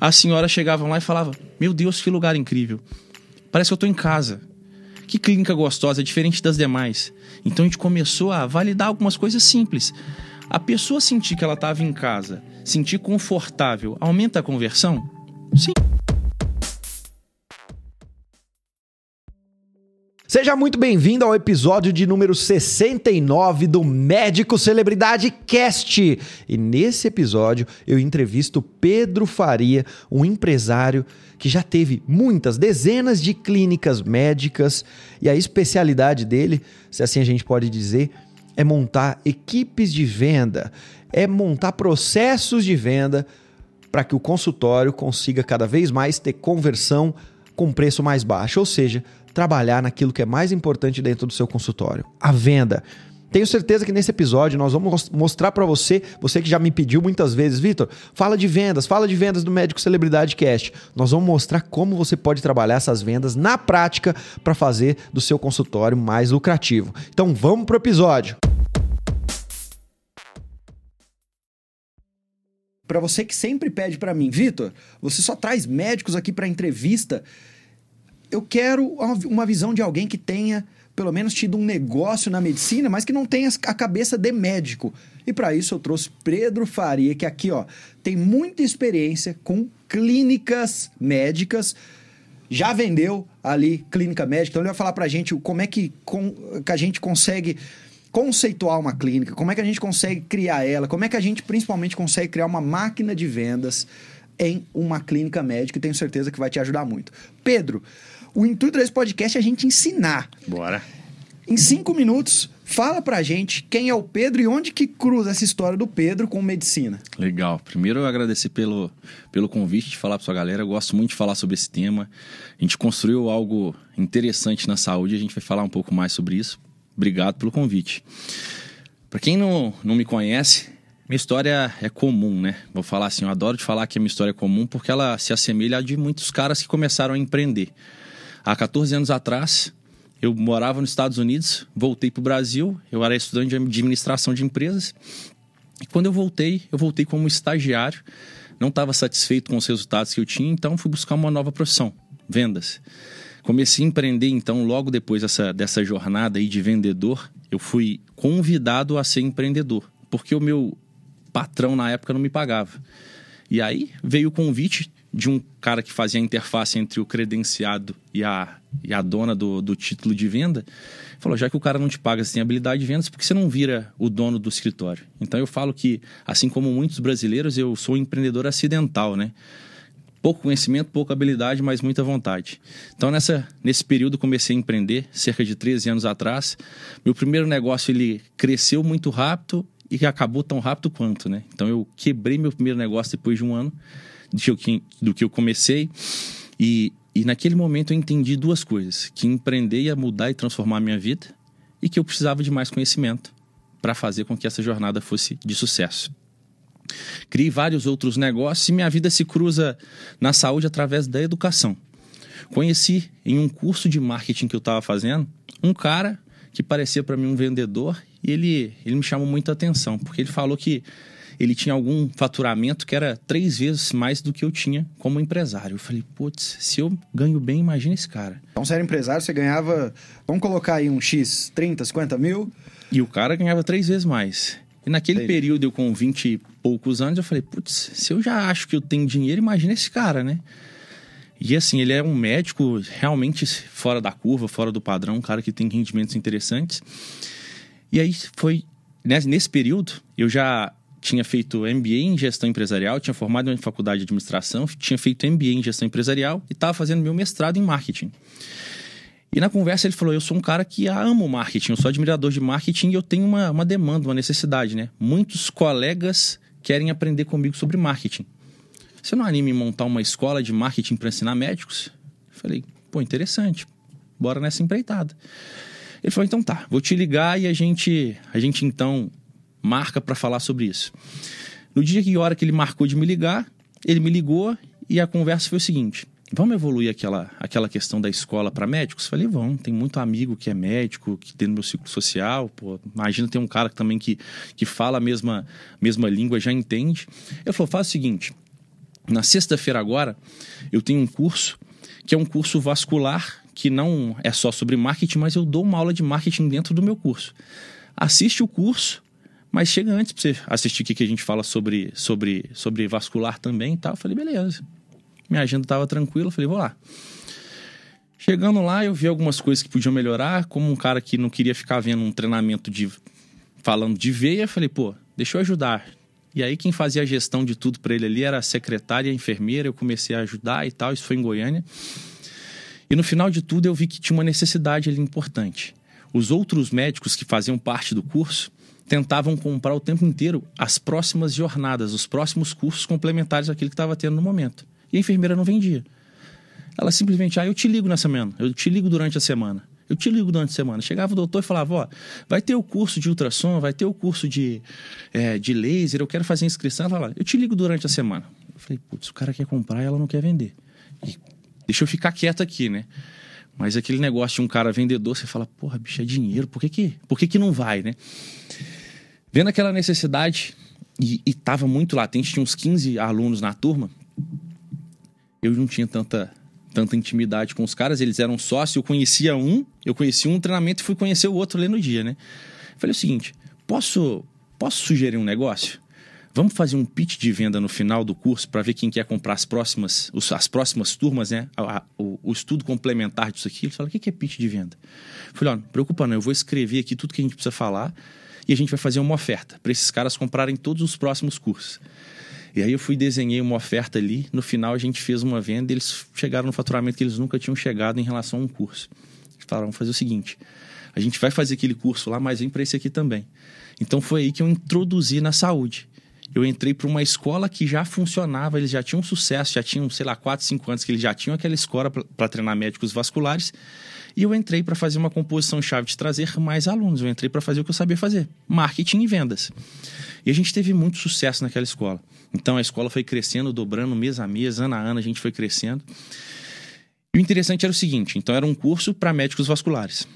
as senhoras chegavam lá e falavam: Meu Deus, que lugar incrível. Parece que eu tô em casa. Que clínica gostosa, diferente das demais. Então a gente começou a validar algumas coisas simples. A pessoa sentir que ela estava em casa, sentir confortável, aumenta a conversão? Sim. Seja muito bem-vindo ao episódio de número 69 do Médico Celebridade Cast. E nesse episódio eu entrevisto Pedro Faria, um empresário que já teve muitas, dezenas de clínicas médicas e a especialidade dele, se assim a gente pode dizer, é montar equipes de venda, é montar processos de venda para que o consultório consiga cada vez mais ter conversão com preço mais baixo, ou seja, trabalhar naquilo que é mais importante dentro do seu consultório, a venda. Tenho certeza que nesse episódio nós vamos mostrar para você, você que já me pediu muitas vezes, Vitor, fala de vendas, fala de vendas do Médico Celebridade Cast. Nós vamos mostrar como você pode trabalhar essas vendas na prática para fazer do seu consultório mais lucrativo. Então vamos pro episódio. Para você que sempre pede para mim, Vitor, você só traz médicos aqui para entrevista eu quero uma visão de alguém que tenha pelo menos tido um negócio na medicina, mas que não tenha a cabeça de médico. E para isso eu trouxe Pedro Faria, que aqui ó, tem muita experiência com clínicas médicas. Já vendeu ali clínica médica, então ele vai falar para a gente como é que, com, que a gente consegue conceituar uma clínica, como é que a gente consegue criar ela, como é que a gente principalmente consegue criar uma máquina de vendas em uma clínica médica e tenho certeza que vai te ajudar muito. Pedro, o intuito desse podcast é a gente ensinar. Bora. Em cinco minutos, fala pra gente quem é o Pedro e onde que cruza essa história do Pedro com medicina. Legal. Primeiro eu agradecer pelo, pelo convite de falar pra sua galera. Eu gosto muito de falar sobre esse tema. A gente construiu algo interessante na saúde, a gente vai falar um pouco mais sobre isso. Obrigado pelo convite. Para quem não, não me conhece, minha história é comum, né? Vou falar assim, eu adoro de falar que a minha história é comum porque ela se assemelha a de muitos caras que começaram a empreender. Há 14 anos atrás, eu morava nos Estados Unidos, voltei para o Brasil, eu era estudante de administração de empresas. E quando eu voltei, eu voltei como estagiário, não estava satisfeito com os resultados que eu tinha, então fui buscar uma nova profissão, vendas. Comecei a empreender, então, logo depois dessa, dessa jornada aí de vendedor, eu fui convidado a ser empreendedor, porque o meu patrão na época não me pagava. E aí veio o convite de um cara que fazia a interface entre o credenciado e a, e a dona do, do título de venda. Falou: já que o cara não te paga, você tem habilidade de vendas, por que você não vira o dono do escritório? Então eu falo que, assim como muitos brasileiros, eu sou um empreendedor acidental, né? Pouco conhecimento, pouca habilidade, mas muita vontade. Então, nessa, nesse período, comecei a empreender, cerca de 13 anos atrás. Meu primeiro negócio ele cresceu muito rápido e acabou tão rápido quanto, né? Então, eu quebrei meu primeiro negócio depois de um ano do que, do que eu comecei. E, e naquele momento eu entendi duas coisas: que empreender ia mudar e transformar a minha vida, e que eu precisava de mais conhecimento para fazer com que essa jornada fosse de sucesso. Criei vários outros negócios e minha vida se cruza na saúde através da educação. Conheci em um curso de marketing que eu estava fazendo um cara que parecia para mim um vendedor e ele, ele me chamou muita atenção, porque ele falou que ele tinha algum faturamento que era três vezes mais do que eu tinha como empresário. Eu falei, putz, se eu ganho bem, imagina esse cara. Então, você era empresário, você ganhava, vamos colocar aí um X, 30, 50 mil? E o cara ganhava três vezes mais. E naquele Entendi. período, eu com 20 e poucos anos, eu falei, putz, se eu já acho que eu tenho dinheiro, imagina esse cara, né? E assim, ele é um médico realmente fora da curva, fora do padrão, um cara que tem rendimentos interessantes. E aí foi, nesse período, eu já tinha feito MBA em gestão empresarial, tinha formado em faculdade de administração, tinha feito MBA em gestão empresarial e estava fazendo meu mestrado em marketing. E na conversa ele falou: Eu sou um cara que amo marketing, eu sou admirador de marketing e eu tenho uma, uma demanda, uma necessidade, né? Muitos colegas querem aprender comigo sobre marketing. Você não anima em montar uma escola de marketing para ensinar médicos? Eu falei: Pô, interessante, bora nessa empreitada. Ele falou: Então tá, vou te ligar e a gente, a gente então marca para falar sobre isso. No dia que hora que ele marcou de me ligar, ele me ligou e a conversa foi o seguinte: vamos evoluir aquela, aquela questão da escola para médicos? Falei, vamos, tem muito amigo que é médico, que tem no meu ciclo social, pô, imagina ter um cara também que, que fala a mesma, mesma língua, já entende. Eu falou, faz o seguinte, Na sexta-feira agora, eu tenho um curso que é um curso vascular que não é só sobre marketing, mas eu dou uma aula de marketing dentro do meu curso. Assiste o curso, mas chega antes para você assistir o que a gente fala sobre, sobre, sobre vascular também e tal. Eu falei, beleza. Minha agenda estava tranquila, eu falei, vou lá. Chegando lá, eu vi algumas coisas que podiam melhorar, como um cara que não queria ficar vendo um treinamento de falando de veia, falei, pô, deixa eu ajudar. E aí quem fazia a gestão de tudo para ele ali era a secretária a enfermeira, eu comecei a ajudar e tal, isso foi em Goiânia. E no final de tudo eu vi que tinha uma necessidade ali importante. Os outros médicos que faziam parte do curso tentavam comprar o tempo inteiro as próximas jornadas, os próximos cursos complementares àquele que estava tendo no momento. E a enfermeira não vendia. Ela simplesmente, ah, eu te ligo na semana, eu te ligo durante a semana. Eu te ligo durante a semana. Chegava o doutor e falava: Ó, vai ter o curso de ultrassom, vai ter o curso de, é, de laser, eu quero fazer inscrição. Ela falava: Eu te ligo durante a semana. Eu falei: Putz, o cara quer comprar e ela não quer vender. E deixa eu ficar quieto aqui, né? Mas aquele negócio de um cara vendedor, você fala: Porra, bicho, é dinheiro, por que que, por que, que não vai, né? Vendo aquela necessidade, e, e tava muito latente, tinha uns 15 alunos na turma, eu não tinha tanta tanta intimidade com os caras, eles eram sócios, eu conhecia um, eu conheci um treinamento e fui conhecer o outro ali no dia, né? Falei o seguinte, posso, posso sugerir um negócio? Vamos fazer um pitch de venda no final do curso para ver quem quer comprar as próximas, as próximas turmas, né? o, o, estudo complementar disso aqui. Ele falou: o que é pitch de venda? Falei: ó, não preocupa não, eu vou escrever aqui tudo que a gente precisa falar e a gente vai fazer uma oferta para esses caras comprarem todos os próximos cursos. E aí eu fui desenhei uma oferta ali, no final a gente fez uma venda, eles chegaram no faturamento que eles nunca tinham chegado em relação a um curso. Eles falaram, vamos fazer o seguinte, a gente vai fazer aquele curso lá, mas vem para esse aqui também. Então foi aí que eu introduzi na saúde. Eu entrei para uma escola que já funcionava, eles já tinham sucesso, já tinham, sei lá, 4, 5 anos que eles já tinham aquela escola para treinar médicos vasculares. E eu entrei para fazer uma composição chave de trazer mais alunos. Eu entrei para fazer o que eu sabia fazer: marketing e vendas. E a gente teve muito sucesso naquela escola. Então a escola foi crescendo, dobrando mês a mês, ano a ano, a gente foi crescendo. E o interessante era o seguinte: então era um curso para médicos vasculares.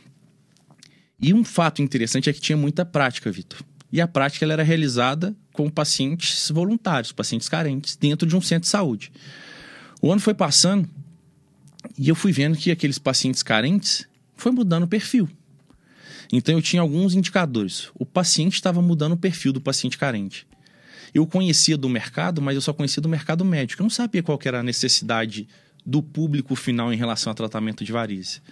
E um fato interessante é que tinha muita prática, Vitor. E a prática ela era realizada com pacientes voluntários, pacientes carentes, dentro de um centro de saúde. O ano foi passando e eu fui vendo que aqueles pacientes carentes foi mudando o perfil. Então eu tinha alguns indicadores. O paciente estava mudando o perfil do paciente carente. Eu conhecia do mercado, mas eu só conhecia do mercado médico. Eu não sabia qual era a necessidade do público final em relação ao tratamento de varizes.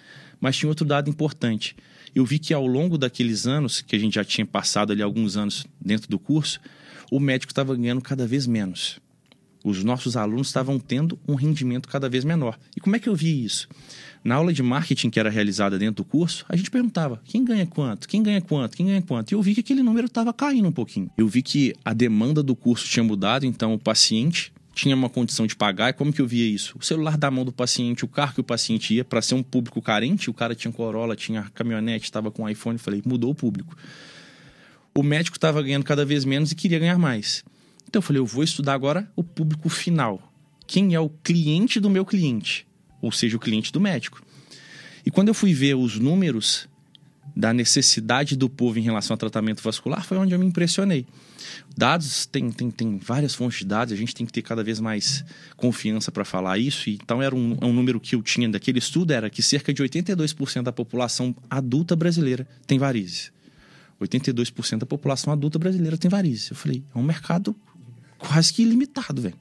Mas tinha outro dado importante. Eu vi que ao longo daqueles anos, que a gente já tinha passado ali alguns anos dentro do curso, o médico estava ganhando cada vez menos. Os nossos alunos estavam tendo um rendimento cada vez menor. E como é que eu vi isso? Na aula de marketing que era realizada dentro do curso, a gente perguntava quem ganha quanto, quem ganha quanto, quem ganha quanto. E eu vi que aquele número estava caindo um pouquinho. Eu vi que a demanda do curso tinha mudado, então o paciente tinha uma condição de pagar. E como que eu via isso? O celular da mão do paciente, o carro que o paciente ia, para ser um público carente, o cara tinha Corolla, tinha caminhonete, estava com iPhone. Falei, mudou o público. O médico estava ganhando cada vez menos e queria ganhar mais. Então eu falei, eu vou estudar agora o público final. Quem é o cliente do meu cliente? ou seja, o cliente do médico. E quando eu fui ver os números da necessidade do povo em relação ao tratamento vascular, foi onde eu me impressionei. Dados, tem, tem, tem várias fontes de dados, a gente tem que ter cada vez mais confiança para falar isso. Então, era um, um número que eu tinha daquele estudo, era que cerca de 82% da população adulta brasileira tem varizes. 82% da população adulta brasileira tem varizes. Eu falei, é um mercado quase que ilimitado, velho.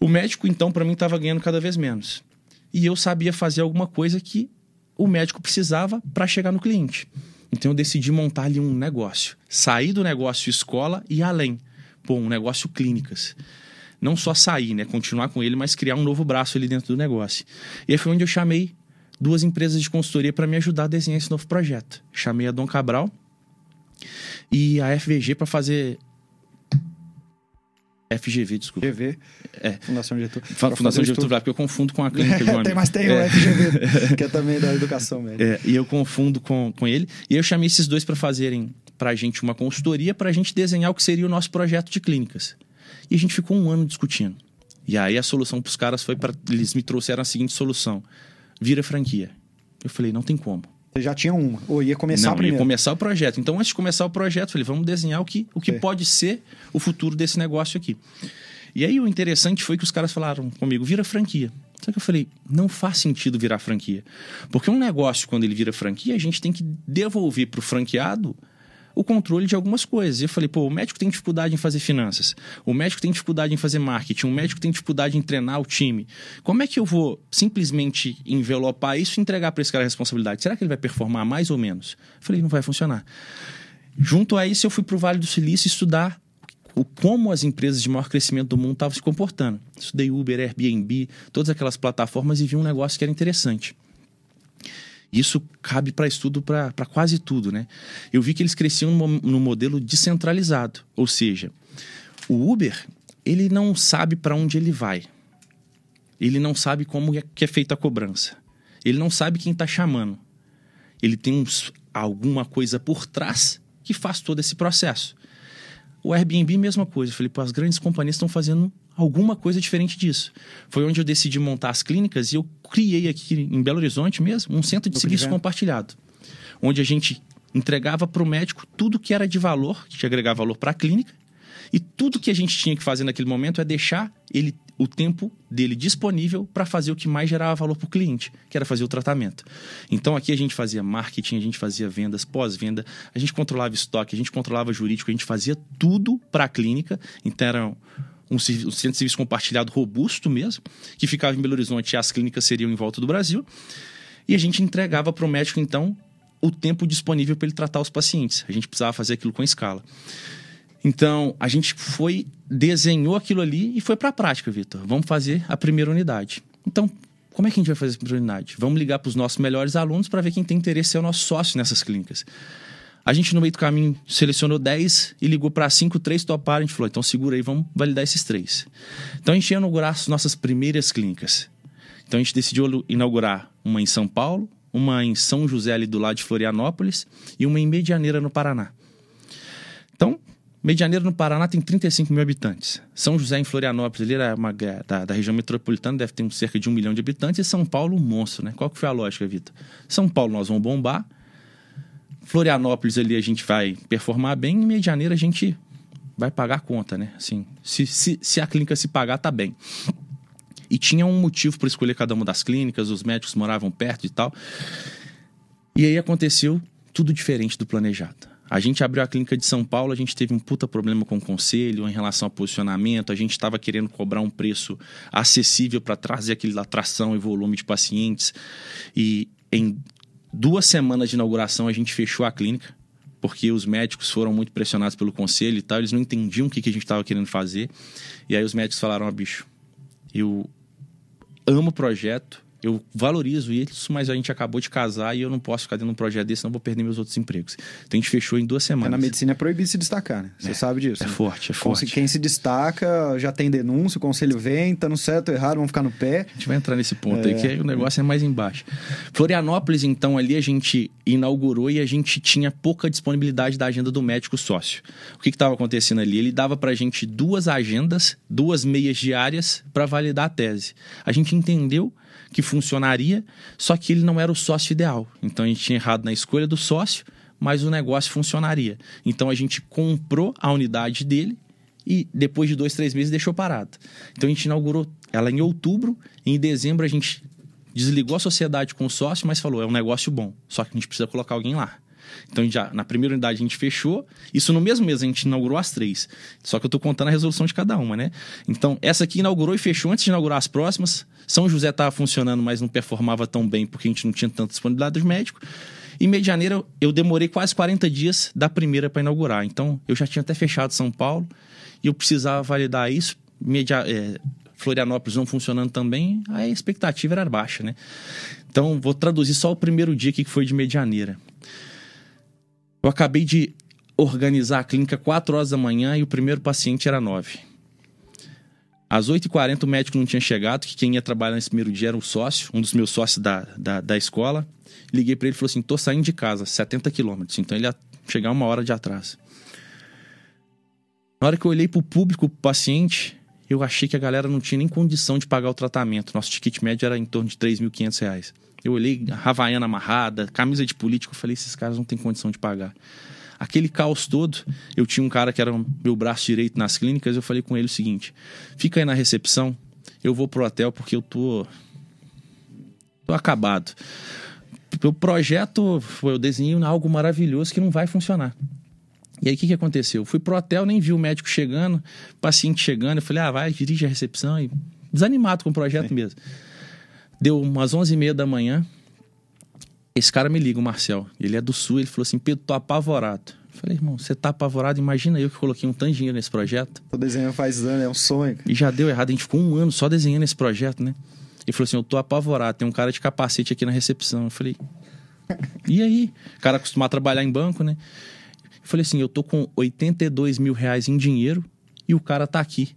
O médico, então, para mim, estava ganhando cada vez menos e eu sabia fazer alguma coisa que o médico precisava para chegar no cliente. Então eu decidi montar ali um negócio. Sair do negócio escola e além. Pô, um negócio clínicas. Não só sair, né? Continuar com ele, mas criar um novo braço ali dentro do negócio. E aí foi onde eu chamei duas empresas de consultoria para me ajudar a desenhar esse novo projeto. Chamei a Dom Cabral e a FVG para fazer FGV, desculpa. FGV, é. Fundação Getúlio. Fundação Getúlio Vargas, porque eu confundo com a clínica João tem, Mas tem é. o FGV, que é também da educação médica. É, e eu confundo com, com ele. E eu chamei esses dois para fazerem para a gente uma consultoria, para a gente desenhar o que seria o nosso projeto de clínicas. E a gente ficou um ano discutindo. E aí a solução para os caras foi para. Eles me trouxeram a seguinte solução: vira franquia. Eu falei, não tem como. Você já tinha uma, ou ia começar Não, primeiro? ia começar o projeto. Então, antes de começar o projeto, falei, vamos desenhar o que, o que pode ser o futuro desse negócio aqui. E aí o interessante foi que os caras falaram comigo, vira franquia. Só que eu falei, não faz sentido virar franquia. Porque um negócio, quando ele vira franquia, a gente tem que devolver para o franqueado o controle de algumas coisas. E eu falei, pô, o médico tem dificuldade em fazer finanças, o médico tem dificuldade em fazer marketing, o médico tem dificuldade em treinar o time. Como é que eu vou simplesmente envelopar isso e entregar para esse cara a responsabilidade? Será que ele vai performar mais ou menos? Eu falei, não vai funcionar. Junto a isso, eu fui para o Vale do Silício estudar o como as empresas de maior crescimento do mundo estavam se comportando. Estudei Uber, Airbnb, todas aquelas plataformas e vi um negócio que era interessante. Isso cabe para estudo para quase tudo, né? Eu vi que eles cresciam no, modelo descentralizado, ou seja, o Uber ele não sabe para onde ele vai, ele não sabe como é que é feita a cobrança, ele não sabe quem está chamando, ele tem uns, alguma coisa por trás que faz todo esse processo. O Airbnb, mesma coisa. Eu falei, pô, as grandes companhias estão fazendo alguma coisa diferente disso. Foi onde eu decidi montar as clínicas e eu criei aqui em Belo Horizonte mesmo um centro de serviço compartilhado, onde a gente entregava para o médico tudo que era de valor, que agregava valor para a clínica, e tudo que a gente tinha que fazer naquele momento é deixar ele o tempo dele disponível para fazer o que mais gerava valor para o cliente, que era fazer o tratamento. Então aqui a gente fazia marketing, a gente fazia vendas, pós-venda, a gente controlava estoque, a gente controlava jurídico, a gente fazia tudo para a clínica. Então era um, centro de serviço compartilhado robusto mesmo, que ficava em Belo Horizonte e as clínicas seriam em volta do Brasil. E a gente entregava para o médico, então, o tempo disponível para ele tratar os pacientes. A gente precisava fazer aquilo com escala. Então, a gente foi, desenhou aquilo ali e foi para a prática, Vitor. Vamos fazer a primeira unidade. Então, como é que a gente vai fazer a primeira unidade? Vamos ligar para os nossos melhores alunos para ver quem tem interesse ser o nosso sócio nessas clínicas. A gente, no meio do caminho, selecionou 10 e ligou para 5, 3 toparam. A gente falou, então segura aí, vamos validar esses três. Então a gente ia inaugurar as nossas primeiras clínicas. Então a gente decidiu inaugurar uma em São Paulo, uma em São José, ali do lado de Florianópolis, e uma em Medianeira, no Paraná. Medianeira, no Paraná, tem 35 mil habitantes. São José, em Florianópolis, ali uma, da, da, região metropolitana, deve ter cerca de um milhão de habitantes. E São Paulo, um monstro, né? Qual que foi a lógica, Vitor? São Paulo, nós vamos bombar. Florianópolis ali a gente vai performar bem, em Medianeira a gente vai pagar a conta, né? Assim, se, se, se a clínica se pagar, tá bem. E tinha um motivo para escolher cada uma das clínicas, os médicos moravam perto e tal. E aí aconteceu tudo diferente do planejado. A gente abriu a clínica de São Paulo, a gente teve um puta problema com o conselho em relação ao posicionamento, a gente estava querendo cobrar um preço acessível para trazer aquela atração e volume de pacientes. E em duas semanas de inauguração a gente fechou a clínica, porque os médicos foram muito pressionados pelo conselho e tal, eles não entendiam o que, a gente estava querendo fazer. E aí os médicos falaram: oh, bicho, eu amo o projeto, eu valorizo isso, mas a gente acabou de casar e eu não posso ficar dentro de um projeto desse, não vou perder meus outros empregos. Então a gente fechou em duas semanas. na medicina é proibido se destacar, né? Você é, sabe disso. É né? forte, é forte. Quem se destaca já tem denúncia, o conselho vem, tá no certo ou errado, vão ficar no pé. A gente vai entrar nesse ponto é. aí, que aí o negócio é mais embaixo. Florianópolis, então, ali a gente inaugurou e a gente tinha pouca disponibilidade da agenda do médico sócio. O que estava acontecendo ali? Ele dava pra gente duas agendas, duas meias diárias para validar a tese. A gente entendeu que funcionaria, só que ele não era o sócio ideal. Então a gente tinha errado na escolha do sócio, mas o negócio funcionaria. Então a gente comprou a unidade dele e depois de dois, três meses deixou parada. Então a gente inaugurou ela em outubro, em dezembro a gente desligou a sociedade com o sócio, mas falou: é um negócio bom, só que a gente precisa colocar alguém lá. Então, já na primeira unidade a gente fechou. Isso no mesmo mês a gente inaugurou as três. Só que eu estou contando a resolução de cada uma, né? Então, essa aqui inaugurou e fechou antes de inaugurar as próximas. São José estava funcionando, mas não performava tão bem porque a gente não tinha tanta disponibilidade dos médicos. Em Medianeira, eu demorei quase 40 dias da primeira para inaugurar. Então, eu já tinha até fechado São Paulo e eu precisava validar isso. Media, é, Florianópolis não funcionando também, a expectativa era baixa, né? Então, vou traduzir só o primeiro dia que foi de Medianeira. Eu acabei de organizar a clínica 4 horas da manhã e o primeiro paciente era 9. Às 8h40 o médico não tinha chegado, que quem ia trabalhar nesse primeiro dia era o sócio, um dos meus sócios da, da, da escola. Liguei para ele e falou assim: tô saindo de casa, 70 quilômetros. Então ele ia chegar uma hora de atraso. Na hora que eu olhei pro público, pro paciente, eu achei que a galera não tinha nem condição de pagar o tratamento. Nosso ticket médio era em torno de 3.500 reais. Eu olhei Havaiana amarrada, camisa de político, eu falei, esses caras não têm condição de pagar. Aquele caos todo, eu tinha um cara que era meu braço direito nas clínicas, eu falei com ele o seguinte: fica aí na recepção, eu vou pro hotel porque eu tô. tô acabado. O projeto foi eu desenho algo maravilhoso que não vai funcionar. E aí o que, que aconteceu? Eu fui pro hotel, nem vi o médico chegando, paciente chegando, eu falei, ah, vai, dirige a recepção e desanimado com o projeto Sim. mesmo. Deu umas 11h30 da manhã, esse cara me liga, o Marcel, ele é do Sul, ele falou assim, Pedro, tô apavorado. Eu falei, irmão, você tá apavorado? Imagina eu que coloquei um tanto de dinheiro nesse projeto. Tô desenhando faz anos, é um sonho. E já deu errado, a gente ficou um ano só desenhando esse projeto, né? Ele falou assim, eu tô apavorado, tem um cara de capacete aqui na recepção. Eu falei, e aí? O cara acostumado a trabalhar em banco, né? Eu falei assim, eu tô com 82 mil reais em dinheiro e o cara tá aqui,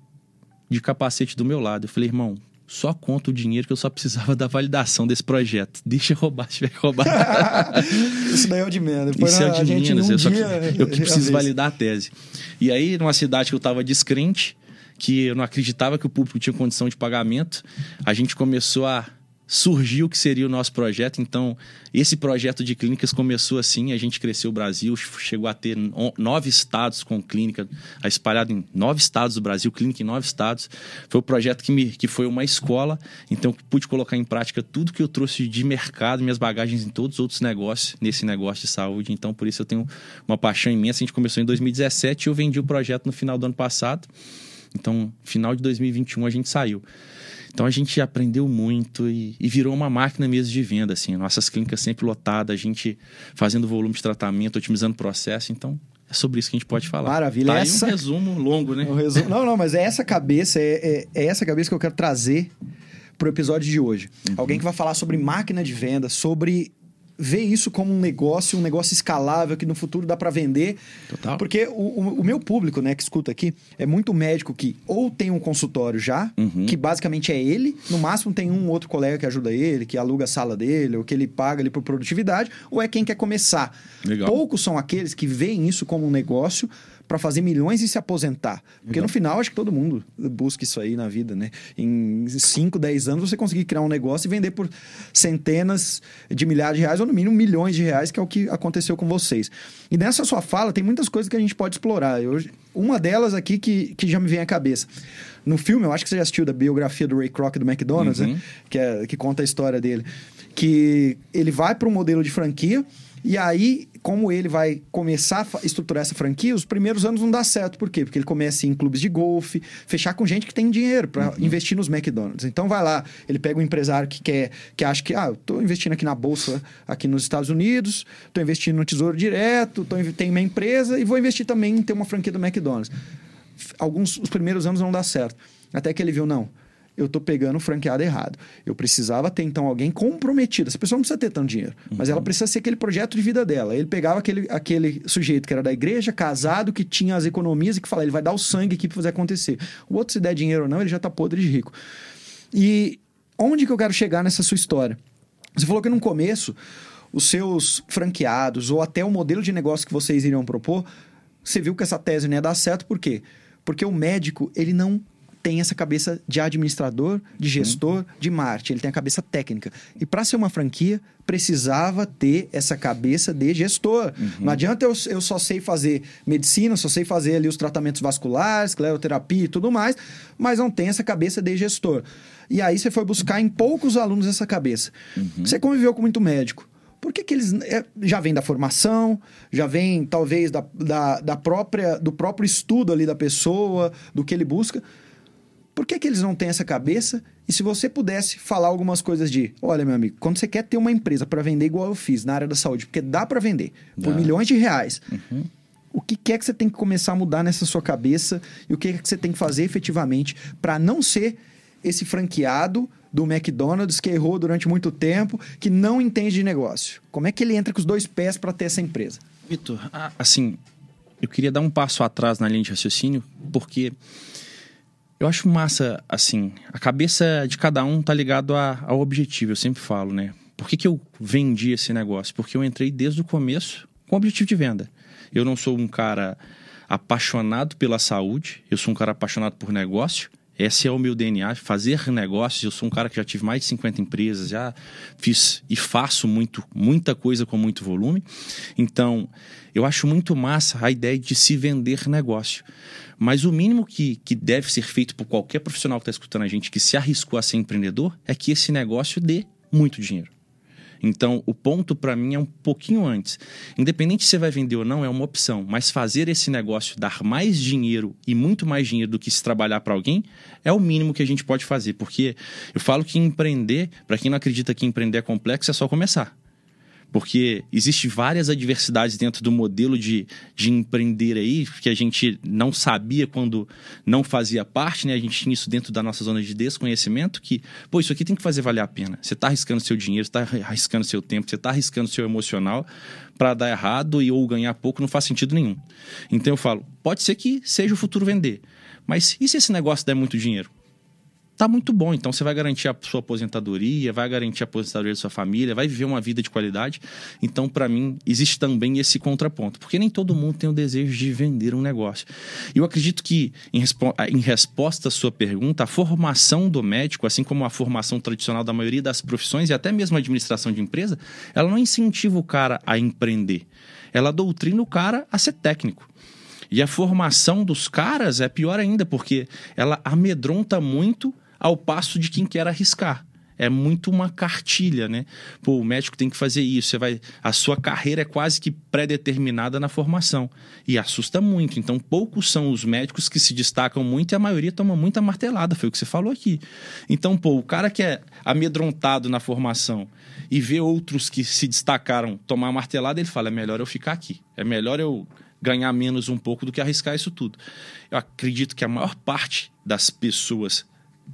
de capacete do meu lado. Eu falei, irmão, só conta o dinheiro que eu só precisava da validação desse projeto. Deixa eu roubar se tiver que roubar. Isso daí é o de menos. Isso é o de menos. Eu, só eu que preciso validar a tese. E aí, numa cidade que eu tava descrente, que eu não acreditava que o público tinha condição de pagamento, a gente começou a surgiu o que seria o nosso projeto. Então, esse projeto de clínicas começou assim, a gente cresceu o Brasil, chegou a ter nove estados com clínica, espalhado em nove estados do Brasil, clínica em nove estados. Foi o um projeto que, me, que foi uma escola, então pude colocar em prática tudo que eu trouxe de mercado, minhas bagagens em todos os outros negócios, nesse negócio de saúde. Então, por isso eu tenho uma paixão imensa. A gente começou em 2017 e eu vendi o projeto no final do ano passado. Então, final de 2021 a gente saiu. Então a gente aprendeu muito e, e, virou uma máquina mesmo de venda, assim. Nossas clínicas sempre lotadas, a gente fazendo volume de tratamento, otimizando o processo. Então é sobre isso que a gente pode falar. Maravilha. Tá essa... um resumo longo, né? Um resumo... Não, não, mas é essa cabeça, é, é, é essa cabeça que eu quero trazer para o episódio de hoje. Uhum. Alguém que vai falar sobre máquina de venda, sobre ver isso como um negócio, um negócio escalável que no futuro dá para vender. Total. Porque o, o, o, meu público, né, que escuta aqui, é muito médico que ou tem um consultório já, uhum. que basicamente é ele, no máximo tem um outro colega que ajuda ele, que aluga a sala dele, ou que ele paga ali por produtividade, ou é quem quer começar. Legal. Poucos são aqueles que veem isso como um negócio para fazer milhões e se aposentar. Porque no final, acho que todo mundo busca isso aí na vida, né? Em 5, 10 anos, você conseguir criar um negócio e vender por centenas de milhares de reais, ou no mínimo milhões de reais, que é o que aconteceu com vocês. E nessa sua fala, tem muitas coisas que a gente pode explorar. Eu, uma delas aqui que, que já me vem à cabeça. No filme, eu acho que você já assistiu da biografia do Ray Kroc do McDonald's, né? uhum. né? Que, é, que conta a história dele. Que ele vai para um modelo de franquia e aí, como ele vai começar a estruturar essa franquia, os primeiros anos não dá certo. Por quê? Porque ele começa em clubes de golfe, fechar com gente que tem dinheiro para uhum. investir nos McDonald's. Então vai lá, ele pega um empresário que quer, que acha que, ah, eu tô investindo aqui na bolsa aqui nos Estados Unidos, tô investindo no Tesouro Direto, tô, tenho minha empresa e vou investir também em ter uma franquia do McDonald's. Alguns, os primeiros anos não dá certo. Até que ele viu, não, eu estou pegando o franqueado errado. Eu precisava ter, então, alguém comprometido. Essa pessoa não precisa ter tanto dinheiro, uhum. mas ela precisa ser aquele projeto de vida dela. Ele pegava aquele, aquele sujeito que era da igreja, casado, que tinha as economias e que falava, ele vai dar o sangue aqui para fazer acontecer. O outro, se der dinheiro ou não, ele já está podre de rico. E onde que eu quero chegar nessa sua história? Você falou que no começo, os seus franqueados ou até o modelo de negócio que vocês iriam propor, você viu que essa tese não ia dar certo, por quê? Porque o médico, ele não tem essa cabeça de administrador, de gestor, uhum. de marketing. Ele tem a cabeça técnica. E para ser uma franquia, precisava ter essa cabeça de gestor. Uhum. Não adianta eu, eu só sei fazer medicina, só sei fazer ali os tratamentos vasculares, escleroterapia e tudo mais, mas não tem essa cabeça de gestor. E aí você foi buscar em poucos alunos essa cabeça. Uhum. Você conviveu com muito médico. Por que, que eles é, já vem da formação, já vem talvez da, da, da própria do próprio estudo ali da pessoa, do que ele busca? Por que, que eles não têm essa cabeça? E se você pudesse falar algumas coisas de, olha, meu amigo, quando você quer ter uma empresa para vender igual eu fiz na área da saúde, porque dá para vender por milhões de reais, uhum. o que é que você tem que começar a mudar nessa sua cabeça e o que é que você tem que fazer efetivamente para não ser esse franqueado do McDonald's que errou durante muito tempo, que não entende de negócio? Como é que ele entra com os dois pés para ter essa empresa? Vitor, assim, eu queria dar um passo atrás na linha de raciocínio, porque eu acho massa, assim, a cabeça de cada um tá ligado a, ao objetivo, eu sempre falo, né? Por que, que eu vendi esse negócio? Porque eu entrei desde o começo com o objetivo de venda. Eu não sou um cara apaixonado pela saúde, eu sou um cara apaixonado por negócio. Esse é o meu DNA, fazer negócios. Eu sou um cara que já tive mais de 50 empresas, já fiz e faço muito, muita coisa com muito volume. Então, eu acho muito massa a ideia de se vender negócio. Mas o mínimo que, que deve ser feito por qualquer profissional que está escutando a gente que se arriscou a ser empreendedor é que esse negócio dê muito dinheiro. Então, o ponto para mim é um pouquinho antes. Independente se você vai vender ou não, é uma opção. Mas fazer esse negócio dar mais dinheiro e muito mais dinheiro do que se trabalhar para alguém é o mínimo que a gente pode fazer. Porque eu falo que empreender, para quem não acredita que empreender é complexo, é só começar porque existe várias adversidades dentro do modelo de, de empreender aí que a gente não sabia quando não fazia parte, né? A gente tinha isso dentro da nossa zona de desconhecimento que, pô, isso aqui tem que fazer valer a pena. Você está arriscando seu dinheiro, está arriscando seu tempo, você está arriscando seu emocional para dar errado e ou ganhar pouco não faz sentido nenhum. Então eu falo, pode ser que seja o futuro vender, mas e se esse negócio der muito dinheiro? Tá muito bom. Então você vai garantir a sua aposentadoria, vai garantir a aposentadoria da sua família, vai viver uma vida de qualidade. Então, para mim, existe também esse contraponto, porque nem todo mundo tem o desejo de vender um negócio. E eu acredito que, em, respo em resposta à sua pergunta, a formação do médico, assim como a formação tradicional da maioria das profissões e até mesmo a administração de empresa, ela não incentiva o cara a empreender. Ela doutrina o cara a ser técnico. E a formação dos caras é pior ainda, porque ela amedronta muito ao passo de quem quer arriscar. É muito uma cartilha, né? Pô, o médico tem que fazer isso. Você vai, a sua carreira é quase que pré-determinada na formação e assusta muito. Então, poucos são os médicos que se destacam muito e a maioria toma muita martelada. Foi o que você falou aqui. Então, pô, o cara que é amedrontado na formação e vê outros que se destacaram tomar martelada, ele fala: é melhor eu ficar aqui. É melhor eu ganhar menos um pouco do que arriscar isso tudo. Eu acredito que a maior parte das pessoas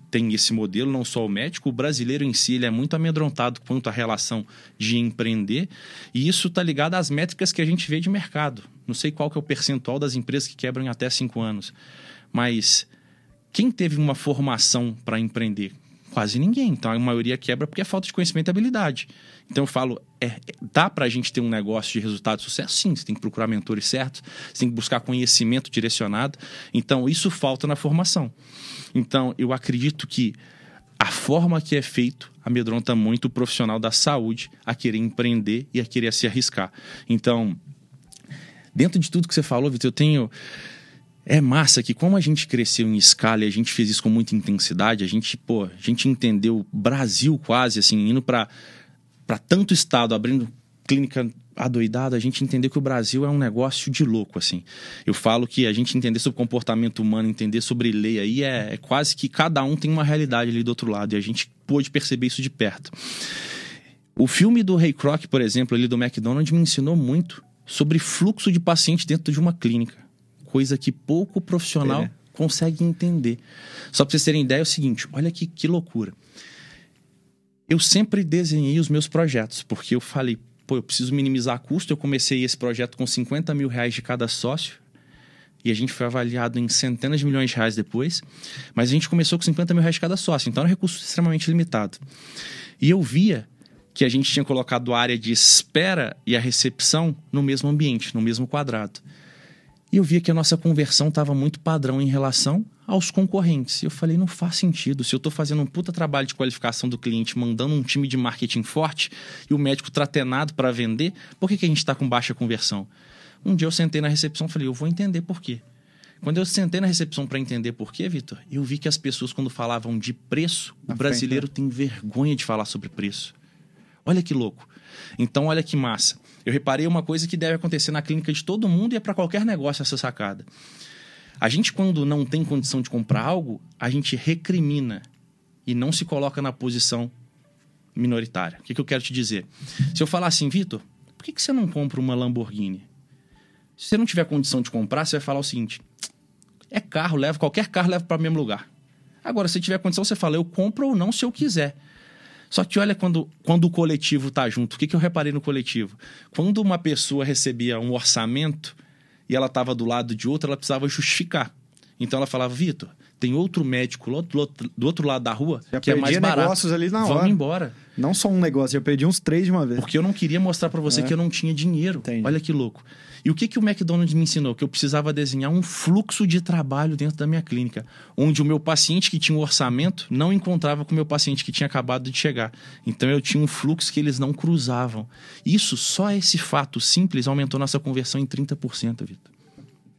tem esse modelo, não só o médico, o brasileiro em si ele é muito amedrontado quanto à relação de empreender, e isso está ligado às métricas que a gente vê de mercado. Não sei qual que é o percentual das empresas que quebram em até cinco anos, mas quem teve uma formação para empreender? Quase ninguém. Então a maioria quebra porque é falta de conhecimento e habilidade. Então eu falo, é, dá para a gente ter um negócio de resultado de sucesso? Sim, você tem que procurar mentores certos, você tem que buscar conhecimento direcionado. Então isso falta na formação. Então, eu acredito que a forma que é feito amedronta muito o profissional da saúde a querer empreender e a querer se arriscar. Então, dentro de tudo que você falou, Vitor, eu tenho. É massa que como a gente cresceu em escala e a gente fez isso com muita intensidade, a gente, pô, a gente entendeu Brasil quase assim, indo para tanto estado, abrindo clínica adoidado, a gente entender que o Brasil é um negócio de louco, assim. Eu falo que a gente entender sobre comportamento humano, entender sobre lei aí, é, é quase que cada um tem uma realidade ali do outro lado, e a gente pôde perceber isso de perto. O filme do Ray Kroc, por exemplo, ali do McDonald's, me ensinou muito sobre fluxo de paciente dentro de uma clínica. Coisa que pouco profissional é. consegue entender. Só para vocês terem ideia, é o seguinte: olha que, que loucura. Eu sempre desenhei os meus projetos, porque eu falei, pô, eu preciso minimizar custo. Eu comecei esse projeto com 50 mil reais de cada sócio e a gente foi avaliado em centenas de milhões de reais depois. Mas a gente começou com 50 mil reais cada sócio, então era um recurso extremamente limitado. E eu via que a gente tinha colocado a área de espera e a recepção no mesmo ambiente, no mesmo quadrado. E eu via que a nossa conversão estava muito padrão em relação aos concorrentes. E eu falei, não faz sentido. Se eu estou fazendo um puta trabalho de qualificação do cliente, mandando um time de marketing forte e o médico tratenado para vender, por que, que a gente está com baixa conversão? Um dia eu sentei na recepção e falei, eu vou entender por quê. Quando eu sentei na recepção para entender por quê, Vitor, eu vi que as pessoas, quando falavam de preço, na o brasileiro frente, né? tem vergonha de falar sobre preço. Olha que louco. Então, olha que massa. Eu reparei uma coisa que deve acontecer na clínica de todo mundo e é para qualquer negócio essa sacada. A gente, quando não tem condição de comprar algo, a gente recrimina e não se coloca na posição minoritária. O que, que eu quero te dizer? Se eu falar assim, Vitor, por que, que você não compra uma Lamborghini? Se você não tiver condição de comprar, você vai falar o seguinte: é carro, leva qualquer carro leva para o mesmo lugar. Agora, se tiver condição, você fala, eu compro ou não se eu quiser. Só que olha quando, quando o coletivo tá junto. O que, que eu reparei no coletivo? Quando uma pessoa recebia um orçamento, e ela estava do lado de outra, ela precisava justificar. Então ela falava, Vitor, tem outro médico do outro, do outro lado da rua Já que é mais barato. negócios ali na hora. Vamos embora. Não só um negócio, eu perdi uns três de uma vez. Porque eu não queria mostrar para você é. que eu não tinha dinheiro. Entendi. Olha que louco. E o que, que o McDonald's me ensinou? Que eu precisava desenhar um fluxo de trabalho dentro da minha clínica, onde o meu paciente que tinha um orçamento não encontrava com o meu paciente que tinha acabado de chegar. Então eu tinha um fluxo que eles não cruzavam. Isso, só esse fato simples, aumentou nossa conversão em 30%, Vitor.